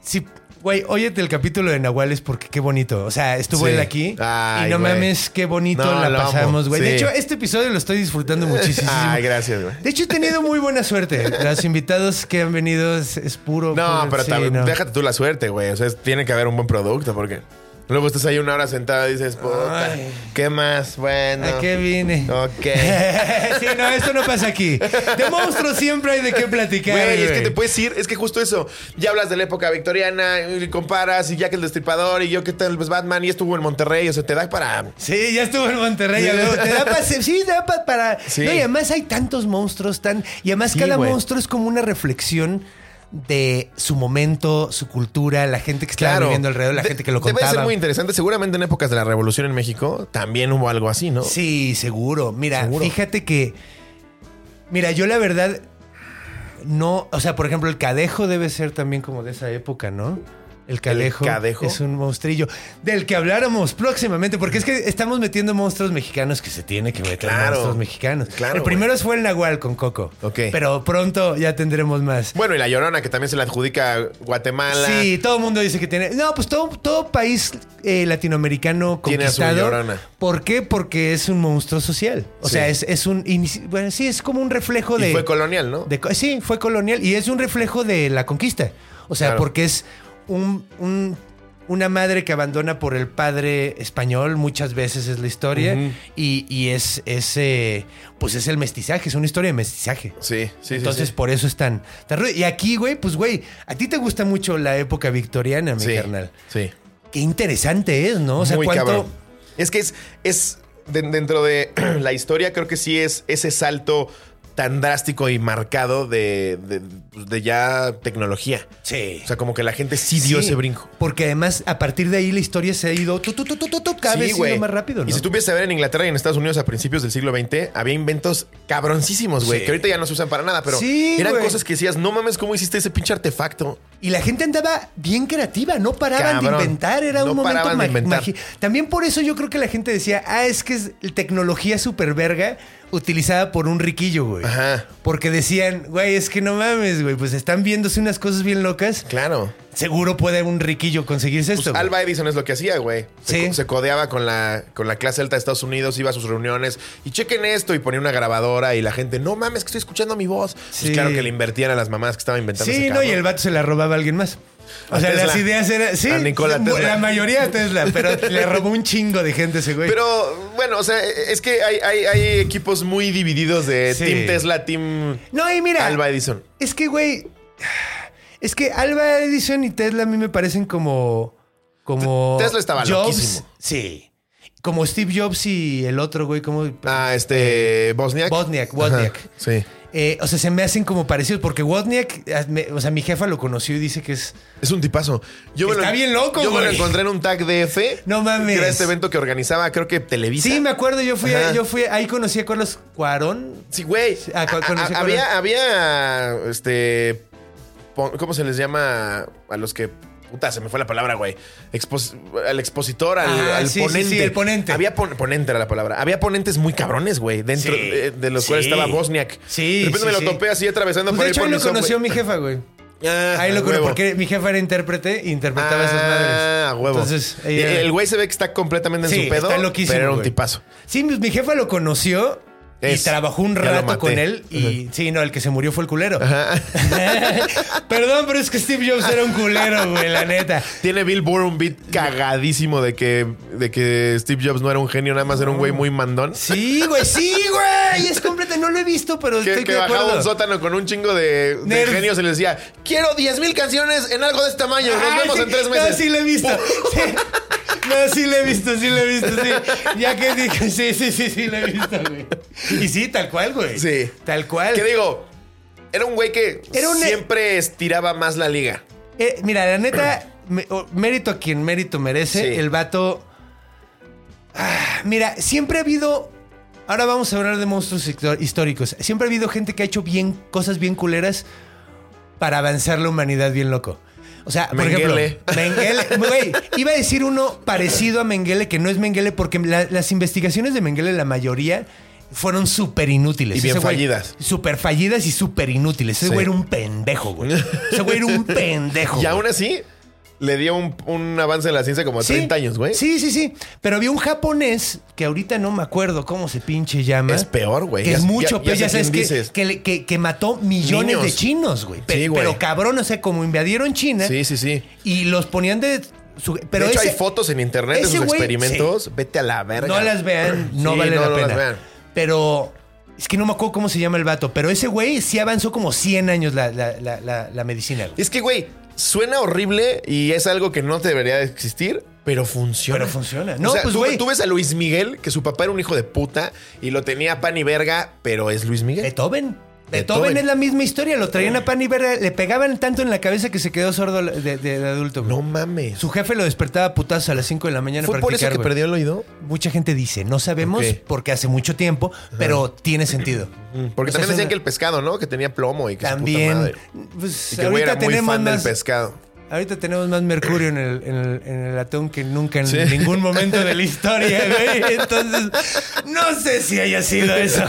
Sí, güey, óyete el capítulo de Nahuales porque qué bonito. O sea, estuvo Sí. él aquí. Ay, y no güey. mames, qué bonito No, la pasamos, güey. De hecho, este episodio lo estoy disfrutando muchísimo. Ay, gracias, güey. De hecho, he tenido muy buena suerte. Los invitados que han venido es, es puro. No, puro- pero sí, no. déjate tú la suerte, güey. O sea, tiene que haber un buen producto porque luego estás ahí una hora sentada y dices, puta, Ay. ¿qué más? Bueno. ¿A qué vine? Ok. [LAUGHS] sí, no, esto no pasa aquí. De monstruos siempre hay de qué platicar. Güey, es que te puedes ir, es que justo eso. Ya hablas de la época victoriana y comparas y ya que el destripador y yo que tal, pues Batman y estuvo en Monterrey, o sea, te da para. Sí, ya estuvo en Monterrey. ya luego te da pa- sí, te da pa- para. Sí. No, y además hay tantos monstruos tan. Y además Sí, cada güey. monstruo es como una reflexión de su momento, su cultura, la gente que estaba viviendo alrededor, la De- gente que lo Debe contaba. ser muy interesante. Seguramente en épocas de la revolución en México también hubo algo así, ¿no? Sí, seguro. Mira, Seguro. fíjate que. Mira, yo la verdad. No, o sea, por ejemplo, el cadejo debe ser también como de esa época, ¿no? El cadejo, cadejo? es un monstrillo del que habláramos próximamente, porque es que estamos metiendo monstruos mexicanos que se tiene que meter Claro. monstruos mexicanos. Claro, el primero fue el Nahual con Coco. Ok. Pero pronto ya tendremos más. Bueno, y la Llorona, que también se la adjudica a Guatemala. Sí, todo el mundo dice que tiene. No, pues todo, todo país eh, latinoamericano Tiene a su conquistado. Llorona. ¿Por qué? Porque es un monstruo social. O Sí. sea, es, es un. Bueno, sí, es como un reflejo Y de. fue colonial, ¿no? de sí, fue colonial. Y es un reflejo de la conquista. O sea, Claro. porque es un. un- una madre que abandona por el padre español, muchas veces es la historia, y, y es, es eh, pues es el mestizaje, es una historia de mestizaje. Sí, sí, sí, Entonces, sí. por eso es tan, tan. Y aquí, güey, pues, güey, a ti te gusta mucho la época victoriana, mi Sí, carnal. Sí. Qué interesante es, ¿no? O sea, Muy cuánto. cabrón. Es que es, es de- dentro de [CLEARS THROAT] la historia, creo que sí es ese salto tan drástico y marcado de, de- de ya tecnología. Sí. O sea, como que la gente sí dio Sí, ese brinco. Porque además, a partir de ahí, la historia se ha ido tu, tu, tu, cada Sí, vez siendo más rápido, ¿no? Y si tú empiezas a ver en Inglaterra y en Estados Unidos a principios del siglo XX, había inventos cabroncísimos, güey, Sí. que ahorita ya no se usan para nada, pero eran güey. cosas que decías, no mames, ¿cómo hiciste ese pinche artefacto? Y la gente andaba bien creativa, no paraban Cabrón. de inventar, era No un momento magi- También por eso yo creo que la gente decía, ah, es que es tecnología super verga utilizada por un riquillo, güey. Ajá. Porque decían, güey, es que no mames, güey, pues están viéndose unas cosas bien locas. Claro. Seguro puede un riquillo conseguirse Pues esto. güey. Alba Edison es lo que hacía, güey. Se, Sí. se codeaba con la, con la clase alta de Estados Unidos, iba a sus reuniones y chequen esto y ponía una grabadora y la gente, no mames, que estoy escuchando mi voz. Sí. Pues claro que le invertían a las mamás que estaban inventando Sí, ese no, y el vato se la robaba a alguien más. O sea, Tesla. las ideas eran. Sí, A Nikola mu- Tesla. la mayoría a Tesla, pero [LAUGHS] le robó un chingo de gente ese güey. Pero bueno, o sea, es que hay, hay, hay equipos muy divididos de Sí. Team Tesla, Team no, y mira. Alba Edison. Es que, güey. Es que Alba Edison y Tesla a mí me parecen como. Como. Te- Tesla estaba Jobs. loquísimo. Sí. Como Steve Jobs y el otro, güey, como. Ah, este. Bosniak. Bosniak, Wozniak. Ajá, Sí. Eh, o sea, se me hacen como parecidos porque Wozniak, eh, me- o sea, mi jefa lo conoció y dice que es... Es un tipazo. Yo Está lo- bien loco, Yo me lo encontré en un tag DF. No mames. Que era este evento que organizaba, creo que Televisa. Sí, me acuerdo, yo fui, a- yo fui, ahí conocí a Carlos Cuarón. Sí, güey. Ah, A- a- había, había, este, ¿cómo se les llama a los que, puta, se me fue la palabra, güey? Expos- al expositor, al, Ajá, al sí, sí, ponente. sí, el ponente. Había pon- ponente era la palabra. Había ponentes muy cabrones, güey, dentro de, de los cuales estaba Bosniak. Sí, De repente me lo topé así atravesando Pues por de ahí hecho, por ahí lo conoció mi jefa, güey. Ah, Ahí lo huevo. porque mi jefa era intérprete e interpretaba esas madres. Ah, huevo. Entonces, ella- el güey se ve que está completamente en su pedo. está loquísimo, Pero era un güey. tipazo. Sí, mi, mi jefa lo conoció y trabajó un rato con él. Y sí, no, el que se murió fue el culero. [LAUGHS] Perdón, pero es que Steve Jobs era un culero, güey, la neta. Tiene Bill Burr un beat cagadísimo de que, de que Steve Jobs no era un genio, nada más era un güey muy mandón. Sí, güey, sí, güey. Es completo, no lo he visto, pero Que, estoy que de bajaba acuerdo. un sótano con un chingo de, de genios y les decía: Quiero 10 mil canciones en algo de este tamaño. Nos Ah, vemos sí, en tres no, meses. sí lo he visto. [LAUGHS] Sí. No, sí lo he visto, sí lo he visto, sí. Ya que dije, sí, sí, sí, sí lo he visto, güey. Y sí, tal cual, güey. Sí. Tal cual. ¿Qué digo? Era un güey que Era un- siempre estiraba más la liga. Eh, mira, la neta, me- o- mérito a quien mérito merece. Sí. El vato. Ah, mira, siempre ha habido. Ahora vamos a hablar de monstruos histo- históricos. Siempre ha habido gente que ha hecho bien cosas bien culeras para avanzar la humanidad bien loco. O sea, por Mengele. ejemplo, Mengele, [LAUGHS] güey, iba a decir uno parecido a Mengele que no es Mengele porque la- las investigaciones de Mengele, la mayoría fueron súper inútiles. Y bien Ese güey- fallidas. Súper fallidas y súper inútiles. Ese Sí. güey era un pendejo, güey. Ese güey era un [LAUGHS] pendejo. Y güey. aún así, le dio un, un avance en la ciencia como a Sí. 30 años, güey. Sí, sí, sí. Pero había un japonés que ahorita no me acuerdo cómo se pinche llama. Es peor, güey. Que Ya- es mucho peor. ya Ya, sabes que, que, que- que mató millones Niños. de chinos, güey. Pe- Sí, güey. Pero cabrón, o sea, como invadieron China Sí, sí, sí. y los ponían de. su- pero de hecho, ese- hay fotos en internet de sus experimentos. Vete a la verga. No las vean, [CLEARS THROAT] no Sí, vale no, la no pena. las vean. Pero es que no me acuerdo cómo se llama el vato. Pero ese güey sí avanzó como 100 años la, la- la- medicina. Es que, güey, suena horrible y es algo que no debería de existir, pero funciona. Pero funciona. No, o sea, pues, tú ves a Luis Miguel, que su papá era un hijo de puta y lo tenía pan y verga, pero es Luis Miguel. Beethoven. Beethoven. Es la misma historia. Lo traían a pan y verga. Le pegaban tanto en la cabeza que se quedó sordo de, de- de adulto. güey. No mames. Su jefe lo despertaba a putazos a las 5 de la mañana. ¿Fue por eso practicar, que güey. perdió el oído? Mucha gente dice, no sabemos Ok. porque hace mucho tiempo, pero tiene sentido. Porque O sea, también es decían una- que el pescado, ¿no? Que tenía plomo y que su puta También. madre. Pues, Y que güey era ahorita muy tenemos fan del más. pescado. Ahorita tenemos más mercurio en el, en el, en el atún que nunca en Sí. ningún momento de la [LAUGHS] historia, güey. Entonces, no sé si haya sido eso.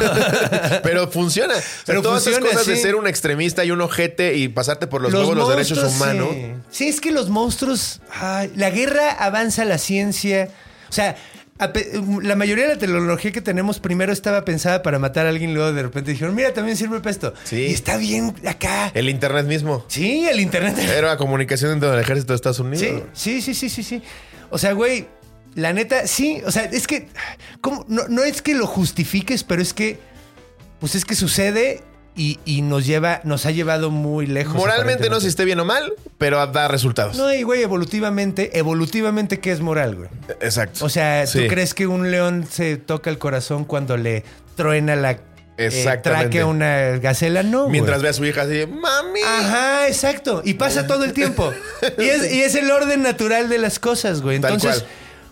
Pero funciona. Pero Pero todas funciona, esas cosas de ser un extremista y un ojete y pasarte por los, huevos los derechos humanos. Sí. Sí, es que los monstruos. ay, la guerra avanza la ciencia. O sea, la mayoría de la tecnología que tenemos primero estaba pensada para matar a alguien, luego de repente dijeron, mira, también sirve para esto. Sí. Y está bien acá. El internet mismo. Sí, el internet. Era comunicación dentro del ejército de Estados Unidos. Sí, sí, sí, sí, sí, sí. O sea, güey, la neta, sí. O sea, es que. ¿cómo? No, no es que lo justifiques, pero es que. Pues es que sucede y, y nos lleva, nos ha llevado muy lejos. Moralmente no sé si esté bien o mal, pero da resultados. No, y güey, evolutivamente, evolutivamente, ¿qué es moral, güey? Exacto. O sea, ¿tú Sí. crees que un león se toca el corazón cuando le truena la eh, Exactamente. traque a una gacela? No. Mientras ve a su hija así, mami. Ajá, exacto. Y pasa todo el tiempo. Y es, y es el orden natural de las cosas, güey. Entonces.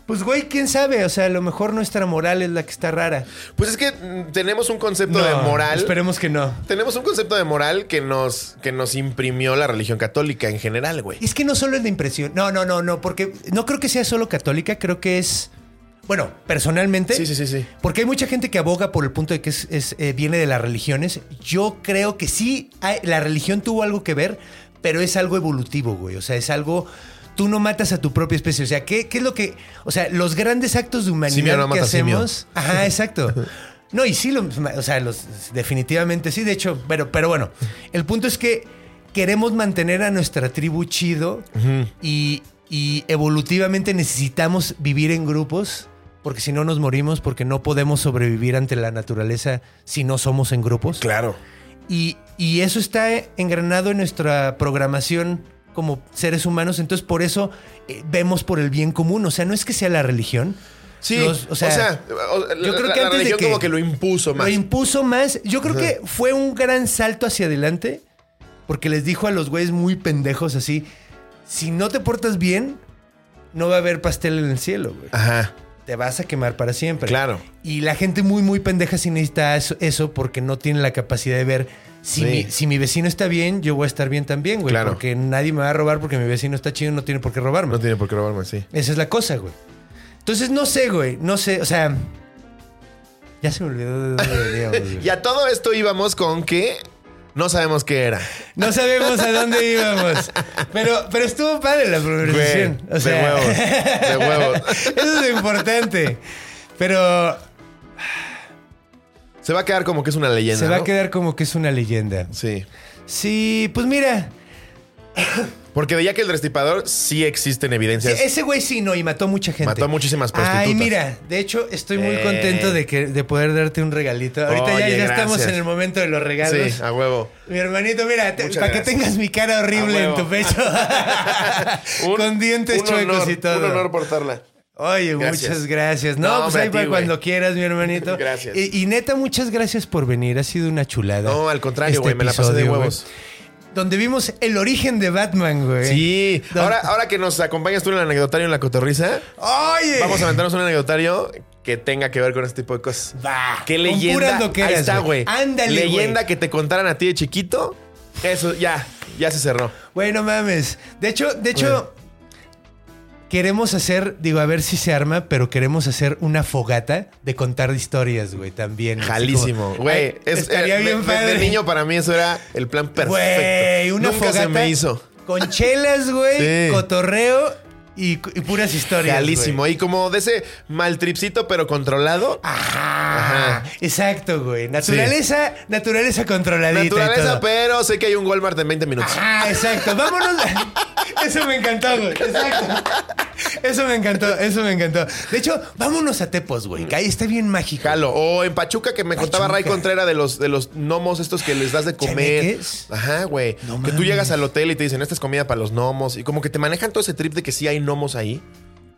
Pues, güey, quién sabe. O sea, a lo mejor nuestra moral es la que está rara. Pues es que mm, tenemos un concepto de moral. Esperemos que no. Tenemos un concepto de moral que nos, que nos imprimió la religión católica en general, güey. Es que no solo es de impresión. No, no, no, no. Porque no creo que sea solo católica. Creo que es. Bueno, personalmente. Sí, sí, sí, sí. Porque hay mucha gente que aboga por el punto de que es, es, eh, viene de las religiones. Yo creo que sí, hay- la religión tuvo algo que ver, pero es algo evolutivo, güey. O sea, es algo. Tú no matas a tu propia especie. O sea, ¿qué, qué es lo que. O sea, los grandes actos de humanidad Simio no que mata simio. hacemos. Ajá, [LAUGHS] exacto. No, y sí, lo- o sea, los, definitivamente sí. De hecho, pero, pero bueno, el punto es que queremos mantener a nuestra tribu chido y, y evolutivamente necesitamos vivir en grupos. Porque si no nos morimos, porque no podemos sobrevivir ante la naturaleza si no somos en grupos. Claro. Y, y eso está engranado en nuestra programación como seres humanos. Entonces, por eso eh, vemos por el bien común. O sea, no es que sea la religión, Sí, Los- o sea, o- yo creo la- que la antes de que como que lo impuso más. Lo impuso más. Yo creo que fue un gran salto hacia adelante porque les dijo a los güeyes muy pendejos así, si no te portas bien, no va a haber pastel en el cielo, güey. Ajá. Te vas a quemar para siempre. Claro. Y la gente muy, muy pendeja sí necesita eso, eso porque no tiene la capacidad de ver si, Sí. mi, si mi vecino está bien, yo voy a estar bien también, güey. Claro. Porque nadie me va a robar porque mi vecino está chido, no tiene por qué robarme. No tiene por qué robarme, sí. Esa es la cosa, güey. Entonces, no sé, güey. No sé, o sea... Ya se me olvidó de dónde [LAUGHS] veníamos, güey. Y a todo esto íbamos con que no sabemos qué era. No sabemos a dónde [LAUGHS] íbamos. Pero, pero estuvo padre la conversación. Güey, de huevos, de huevos. [LAUGHS] Eso es lo importante. Pero Se va a quedar como que es una leyenda. se va a quedar como que es una leyenda. Sí. Sí, pues mira. Porque de Jack el Destripador sí existen evidencias. Ese güey sí no, y mató a mucha gente. Mató a muchísimas prostitutas. Ay, mira, de hecho, estoy muy Eh. contento de, que, de poder darte un regalito. Ahorita ya, Oye, ya estamos en el momento de los regalos. Sí, a huevo. Mi hermanito, mira, te- para que tengas mi cara horrible en tu pecho. [LAUGHS] [LAUGHS] Un- Con dientes chuecos honor, y todo. Un honor portarla. Oye, Gracias. muchas gracias. No, No, pues ahí a ti, para güey. cuando quieras, mi hermanito. [LAUGHS] Gracias. Y, y neta, muchas gracias por venir. Ha sido una chulada. No, al contrario, este güey, me la pasé de huevos. Donde vimos el origen de Batman, güey. Sí. Ahora, ahora que nos acompañas tú en el anecdotario en la cotorriza, Oye. vamos a aventarnos un anecdotario que tenga que ver con este tipo de cosas. Va. ¿Qué leyenda? Ahí está, güey. Ándale, Leyenda güey. que te contaran a ti de chiquito. Eso, ya, ya se cerró. Güey, no mames. De hecho, de hecho, queremos hacer, digo, a ver si se arma, pero queremos hacer una fogata de contar historias, güey, también. Jalísimo. Güey, es- estaría eh, bien de- de- padre. De niño para mí eso era el plan perfecto. Güey, una Nunca fogata se me hizo. Con chelas, güey, Sí. cotorreo y, y puras historias. Jalísimo. güey. Y como de ese mal tripcito, pero controlado. Ajá. Exacto, güey. Naturaleza, naturaleza controladita. y Naturaleza, todo. pero sé que hay un Walmart en 20 minutos. Ajá, exacto. Vámonos. [LAUGHS] Eso me encantó, güey. Exacto. Eso me encantó, eso me encantó. De hecho, vámonos a Tepos, güey. Que ahí está bien mágico. Jalo. O en Pachuca, que me contaba Ray. Contreras de los, de los gnomos estos que les das de comer. ¿Chaneques? Ajá, güey. No que tú llegas al hotel y te dicen, esta es comida para los gnomos. Y como que te manejan todo ese trip de que sí hay gnomos ahí.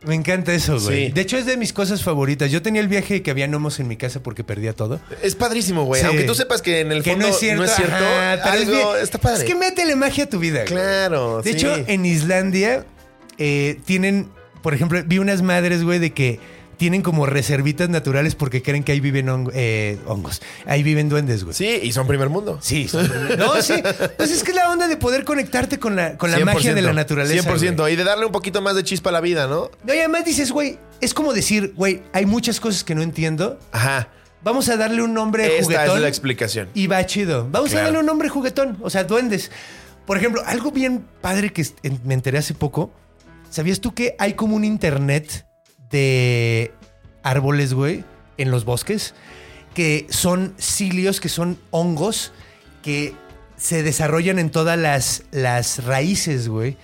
Me encanta eso, güey. Sí. De hecho, es de mis cosas favoritas. Yo tenía el viaje que había gnomos en mi casa porque perdía todo. Es padrísimo, güey. Sí. Aunque tú sepas que en el Que fondo no es cierto. ajá, pero es algo bien- está padre. Es que métele magia a tu vida. güey. Claro, De sí. hecho, en Islandia eh, tienen, por ejemplo, vi unas madres, güey, de que tienen como reservitas naturales porque creen que ahí viven eh, hongos. Ahí viven duendes, güey. Sí, y son primer mundo. Sí, son- no, sí. Pues es que es la onda de poder conectarte con la, con la magia de la naturaleza. 100%. güey. Y de darle un poquito más de chispa a la vida, ¿no? No, y además dices, güey, es como decir, güey, hay muchas cosas que no entiendo. Ajá. Vamos a darle un nombre Esta juguetón. es la explicación. Y va chido. Vamos Claro. a darle un nombre juguetón. O sea, duendes. Por ejemplo, algo bien padre que me enteré hace poco. ¿Sabías tú que hay como un internet de árboles, güey, en los bosques? Que son cilios, que son hongos que se desarrollan en todas las, las raíces, güey.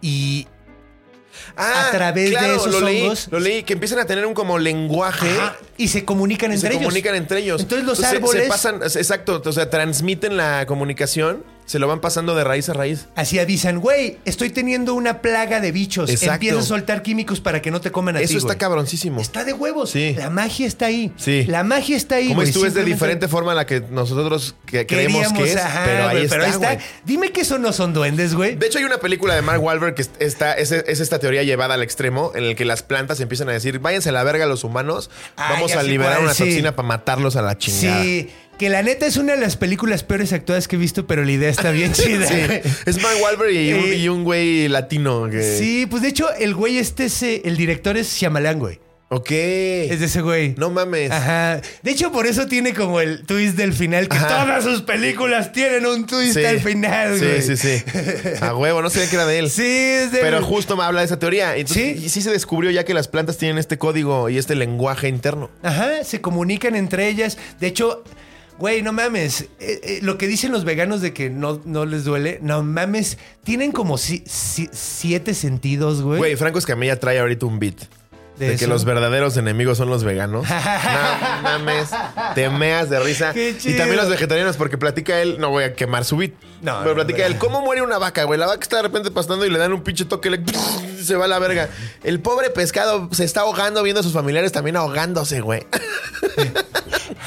Y a través de esos Ah, lo leí, hongos- Lo leí, que empiezan a tener un como lenguaje. Ajá, y se comunican y entre se ellos. comunican entre ellos. Entonces los se- árboles Se, pasan, exacto, o sea, transmiten la comunicación, se lo van pasando de raíz a raíz. Así avisan, güey, estoy teniendo una plaga de bichos. Exacto. Empieza a soltar químicos para que no te coman a ti, Eso está güey. cabroncísimo. Está de huevos. Sí. La magia está ahí. Sí. La magia está ahí, Como güey. tú es de diferente forma a la que nosotros que creemos que es, ajá, pero, ahí güey, está, pero ahí está. güey. Dime que eso no son duendes, güey. De hecho, hay una película de Mark Wahlberg que está, es, es esta teoría llevada al extremo en el que las plantas empiezan a decir, váyanse a la verga los humanos, vamos a liberar una sí. toxina para matarlos a la chingada. Sí. Que la neta es una de las películas peores actuadas que he visto, pero la idea está bien [LAUGHS] chida. Sí. Es Mark Wahlberg y, un, Eh, y un güey latino. Que... Sí, pues de hecho, el güey este, es, eh, el director es Shyamalan, güey. Ok. Es de ese güey. No mames. Ajá. De hecho, por eso tiene como el twist del final, que Ajá. todas sus películas tienen un twist Sí. al final, güey. Sí, sí, sí. [LAUGHS] A huevo, no sabía que era de él. Sí, es de Pero justo me habla de esa teoría. Entonces, Sí. Y sí se descubrió ya que las plantas tienen este código y este lenguaje interno. Ajá, se comunican entre ellas. De hecho, güey, no mames. eh, eh, lo que dicen los veganos de que no, no les duele, no mames. Tienen como si- si- siete sentidos, güey. Güey, Franco Escamilla trae ahorita un beat. De, que los verdaderos enemigos son los veganos. [LAUGHS] no mames. Te meas de risa. Qué Y también los vegetarianos, porque platica él. No voy a quemar su beat. No, pero no, platica pero- él. ¿Cómo muere una vaca, güey? La vaca está de repente pasando y le dan un pinche toque. Le, [LAUGHS] se va a la verga. El pobre pescado se está ahogando viendo a sus familiares también ahogándose, güey. [LAUGHS]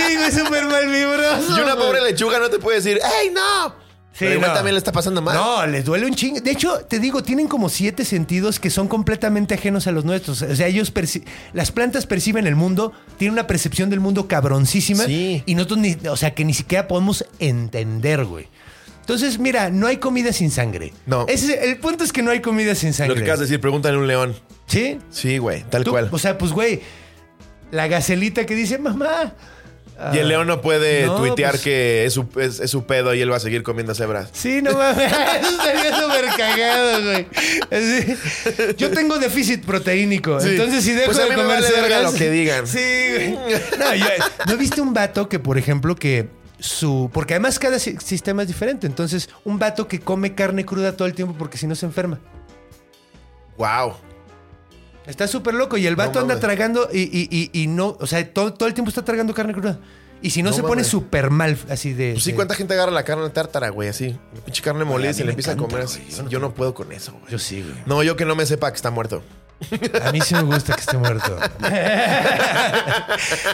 Sí, güey, súper mal vibroso. Y una pobre lechuga no te puede decir, ¡Ey, no! Sí, Pero igual no. también le está pasando mal. No, les duele un chingo. De hecho, te digo, tienen como siete sentidos que son completamente ajenos a los nuestros. O sea, ellos las plantas perciben el mundo, tienen una percepción del mundo cabroncísima. Sí. Y nosotros, ni, o sea, que ni siquiera podemos entender, güey. Entonces, mira, no hay comida sin sangre. No. Ese- el punto es que no hay comida sin Lo sangre. que acabas de decir, pregúntale a un león. ¿Sí? Sí, güey, tal Tú- cual. O sea, pues, güey, la gacelita que dice, mamá. Y el león no puede no, tuitear pues- que es su, es- es su pedo y él va a seguir comiendo cebras. Sí, no mames. [LAUGHS] Eso sería súper cagado, güey. Así. Yo tengo déficit proteínico. Sí. Entonces, si dejo Pues a de mí me comer vale verga cebras- lo que digan. [LAUGHS] Sí, güey. No, yo- ¿no viste un vato que, por ejemplo, que su. Porque además cada si- sistema es diferente. Entonces, un vato que come carne cruda todo el tiempo porque si no se enferma. Wow. Está súper loco. Y el vato No anda tragando y, y- y- y no. O sea, todo, todo el tiempo está tragando carne cruda. Y si no, No se pone súper mal, así de. Pues sí, de- ¿cuánta gente agarra la carne tártara, güey? Así. Pinche carne molida y se le empieza a comer así. Yo no Yo no puedo con eso, güey. Yo sí, güey. No, yo que no me sepa que está muerto. A mí sí me gusta que esté muerto. [LAUGHS] [LAUGHS]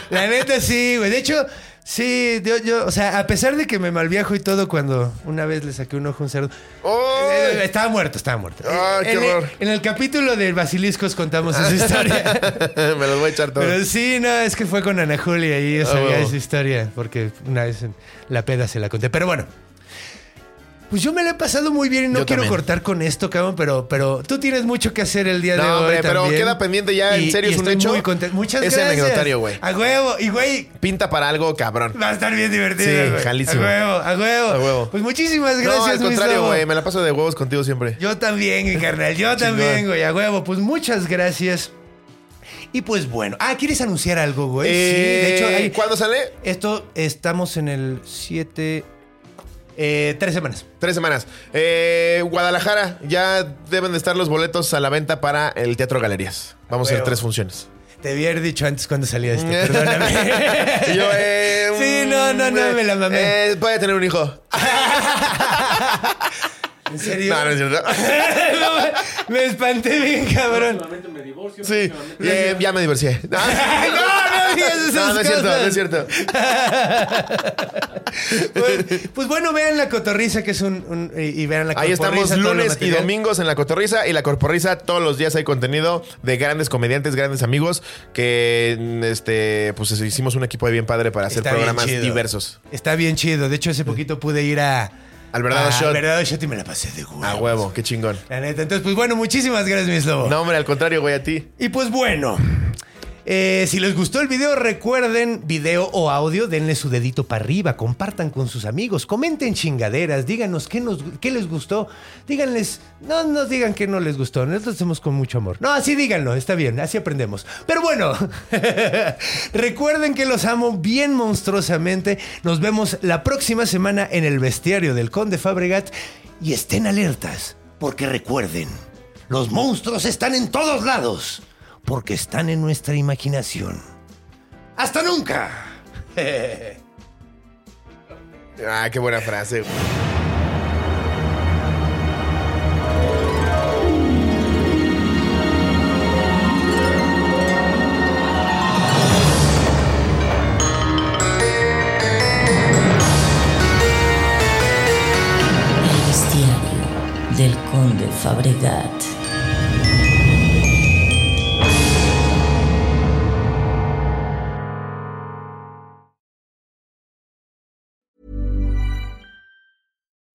La neta sí, güey. De hecho, sí, yo, yo, o sea, a pesar de que me malviajo y todo cuando una vez le saqué un ojo a un cerdo. ¡Ay! eh, Estaba muerto, estaba muerto. Ay, qué en, el, en el capítulo del Basilisco os contamos esa historia. [LAUGHS] me los voy a echar todos. Pero sí, no, es que fue con Ana Julia y yo sabía huevo. esa historia, porque una vez en la peda se la conté. Pero bueno. Pues yo me la he pasado muy bien y no Yo quiero también. cortar con esto, cabrón, pero, pero tú tienes mucho que hacer el día de hoy. hombre, pero también. queda pendiente ya, en serio, es un hecho. Muy contento. Muchas Ese gracias. anecdotario, güey. A huevo. Y güey, Pinta para algo, cabrón. va a estar bien divertido. Sí, jalísimo. A huevo, a huevo. A huevo. Pues muchísimas gracias, no, al contrario, güey. Me la paso de huevos contigo siempre. Yo también, carnal. Yo [LAUGHS] también, güey. A huevo. Pues muchas gracias. Y pues bueno. Ah, ¿quieres anunciar algo, güey? sí, de hecho, Eh, hay- ¿Cuándo sale? esto estamos en el 7. Eh, tres semanas. Tres semanas. Eh, Guadalajara, ya deben de estar los boletos a la venta para el Teatro Galerías. Vamos a hacer tres funciones. Te había dicho antes cuando salía esto. [LAUGHS] Perdóname. Yo, eh, Sí, no, no, no, me la mamé. Eh, voy a tener un hijo. [LAUGHS] ¿En serio? No, no es cierto. [LAUGHS] me espanté bien, cabrón. Sí, eh, ya me divorcié. [LAUGHS] No, no, digas esas no, no es cierto, no es cierto. [LAUGHS] Pues, pues bueno, vean la cotorriza, que es un. un- y y vean la Ahí estamos lunes y domingos en la Cotorriza y la Corporriza. Todos los días hay contenido de grandes comediantes, grandes amigos que este pues hicimos un equipo de bien padre para hacer Está programas diversos. Está bien chido. De hecho, hace poquito pude ir a. Al verdadero a- shot. Al verdadero shot y me la pasé de huevo. A huevo, qué chingón. La neta. Entonces, pues bueno, muchísimas gracias, mi slobo. No, hombre, al contrario, güey, a ti. Y pues bueno, eh, si les gustó el video, recuerden, video o audio, denle su dedito para arriba, compartan con sus amigos, comenten chingaderas, díganos qué, nos, qué les gustó, díganles, no nos digan que no les gustó, nosotros hacemos con mucho amor. No, así díganlo, está bien, así aprendemos. Pero bueno, [LAUGHS] recuerden que los amo bien monstruosamente, nos vemos la próxima semana en el bestiario del Conde Fabregat y estén alertas, porque recuerden, los monstruos están en todos lados porque están en nuestra imaginación. ¡Hasta nunca! [LAUGHS] Ah, qué buena frase. güey. El bestiario del conde Fabregat.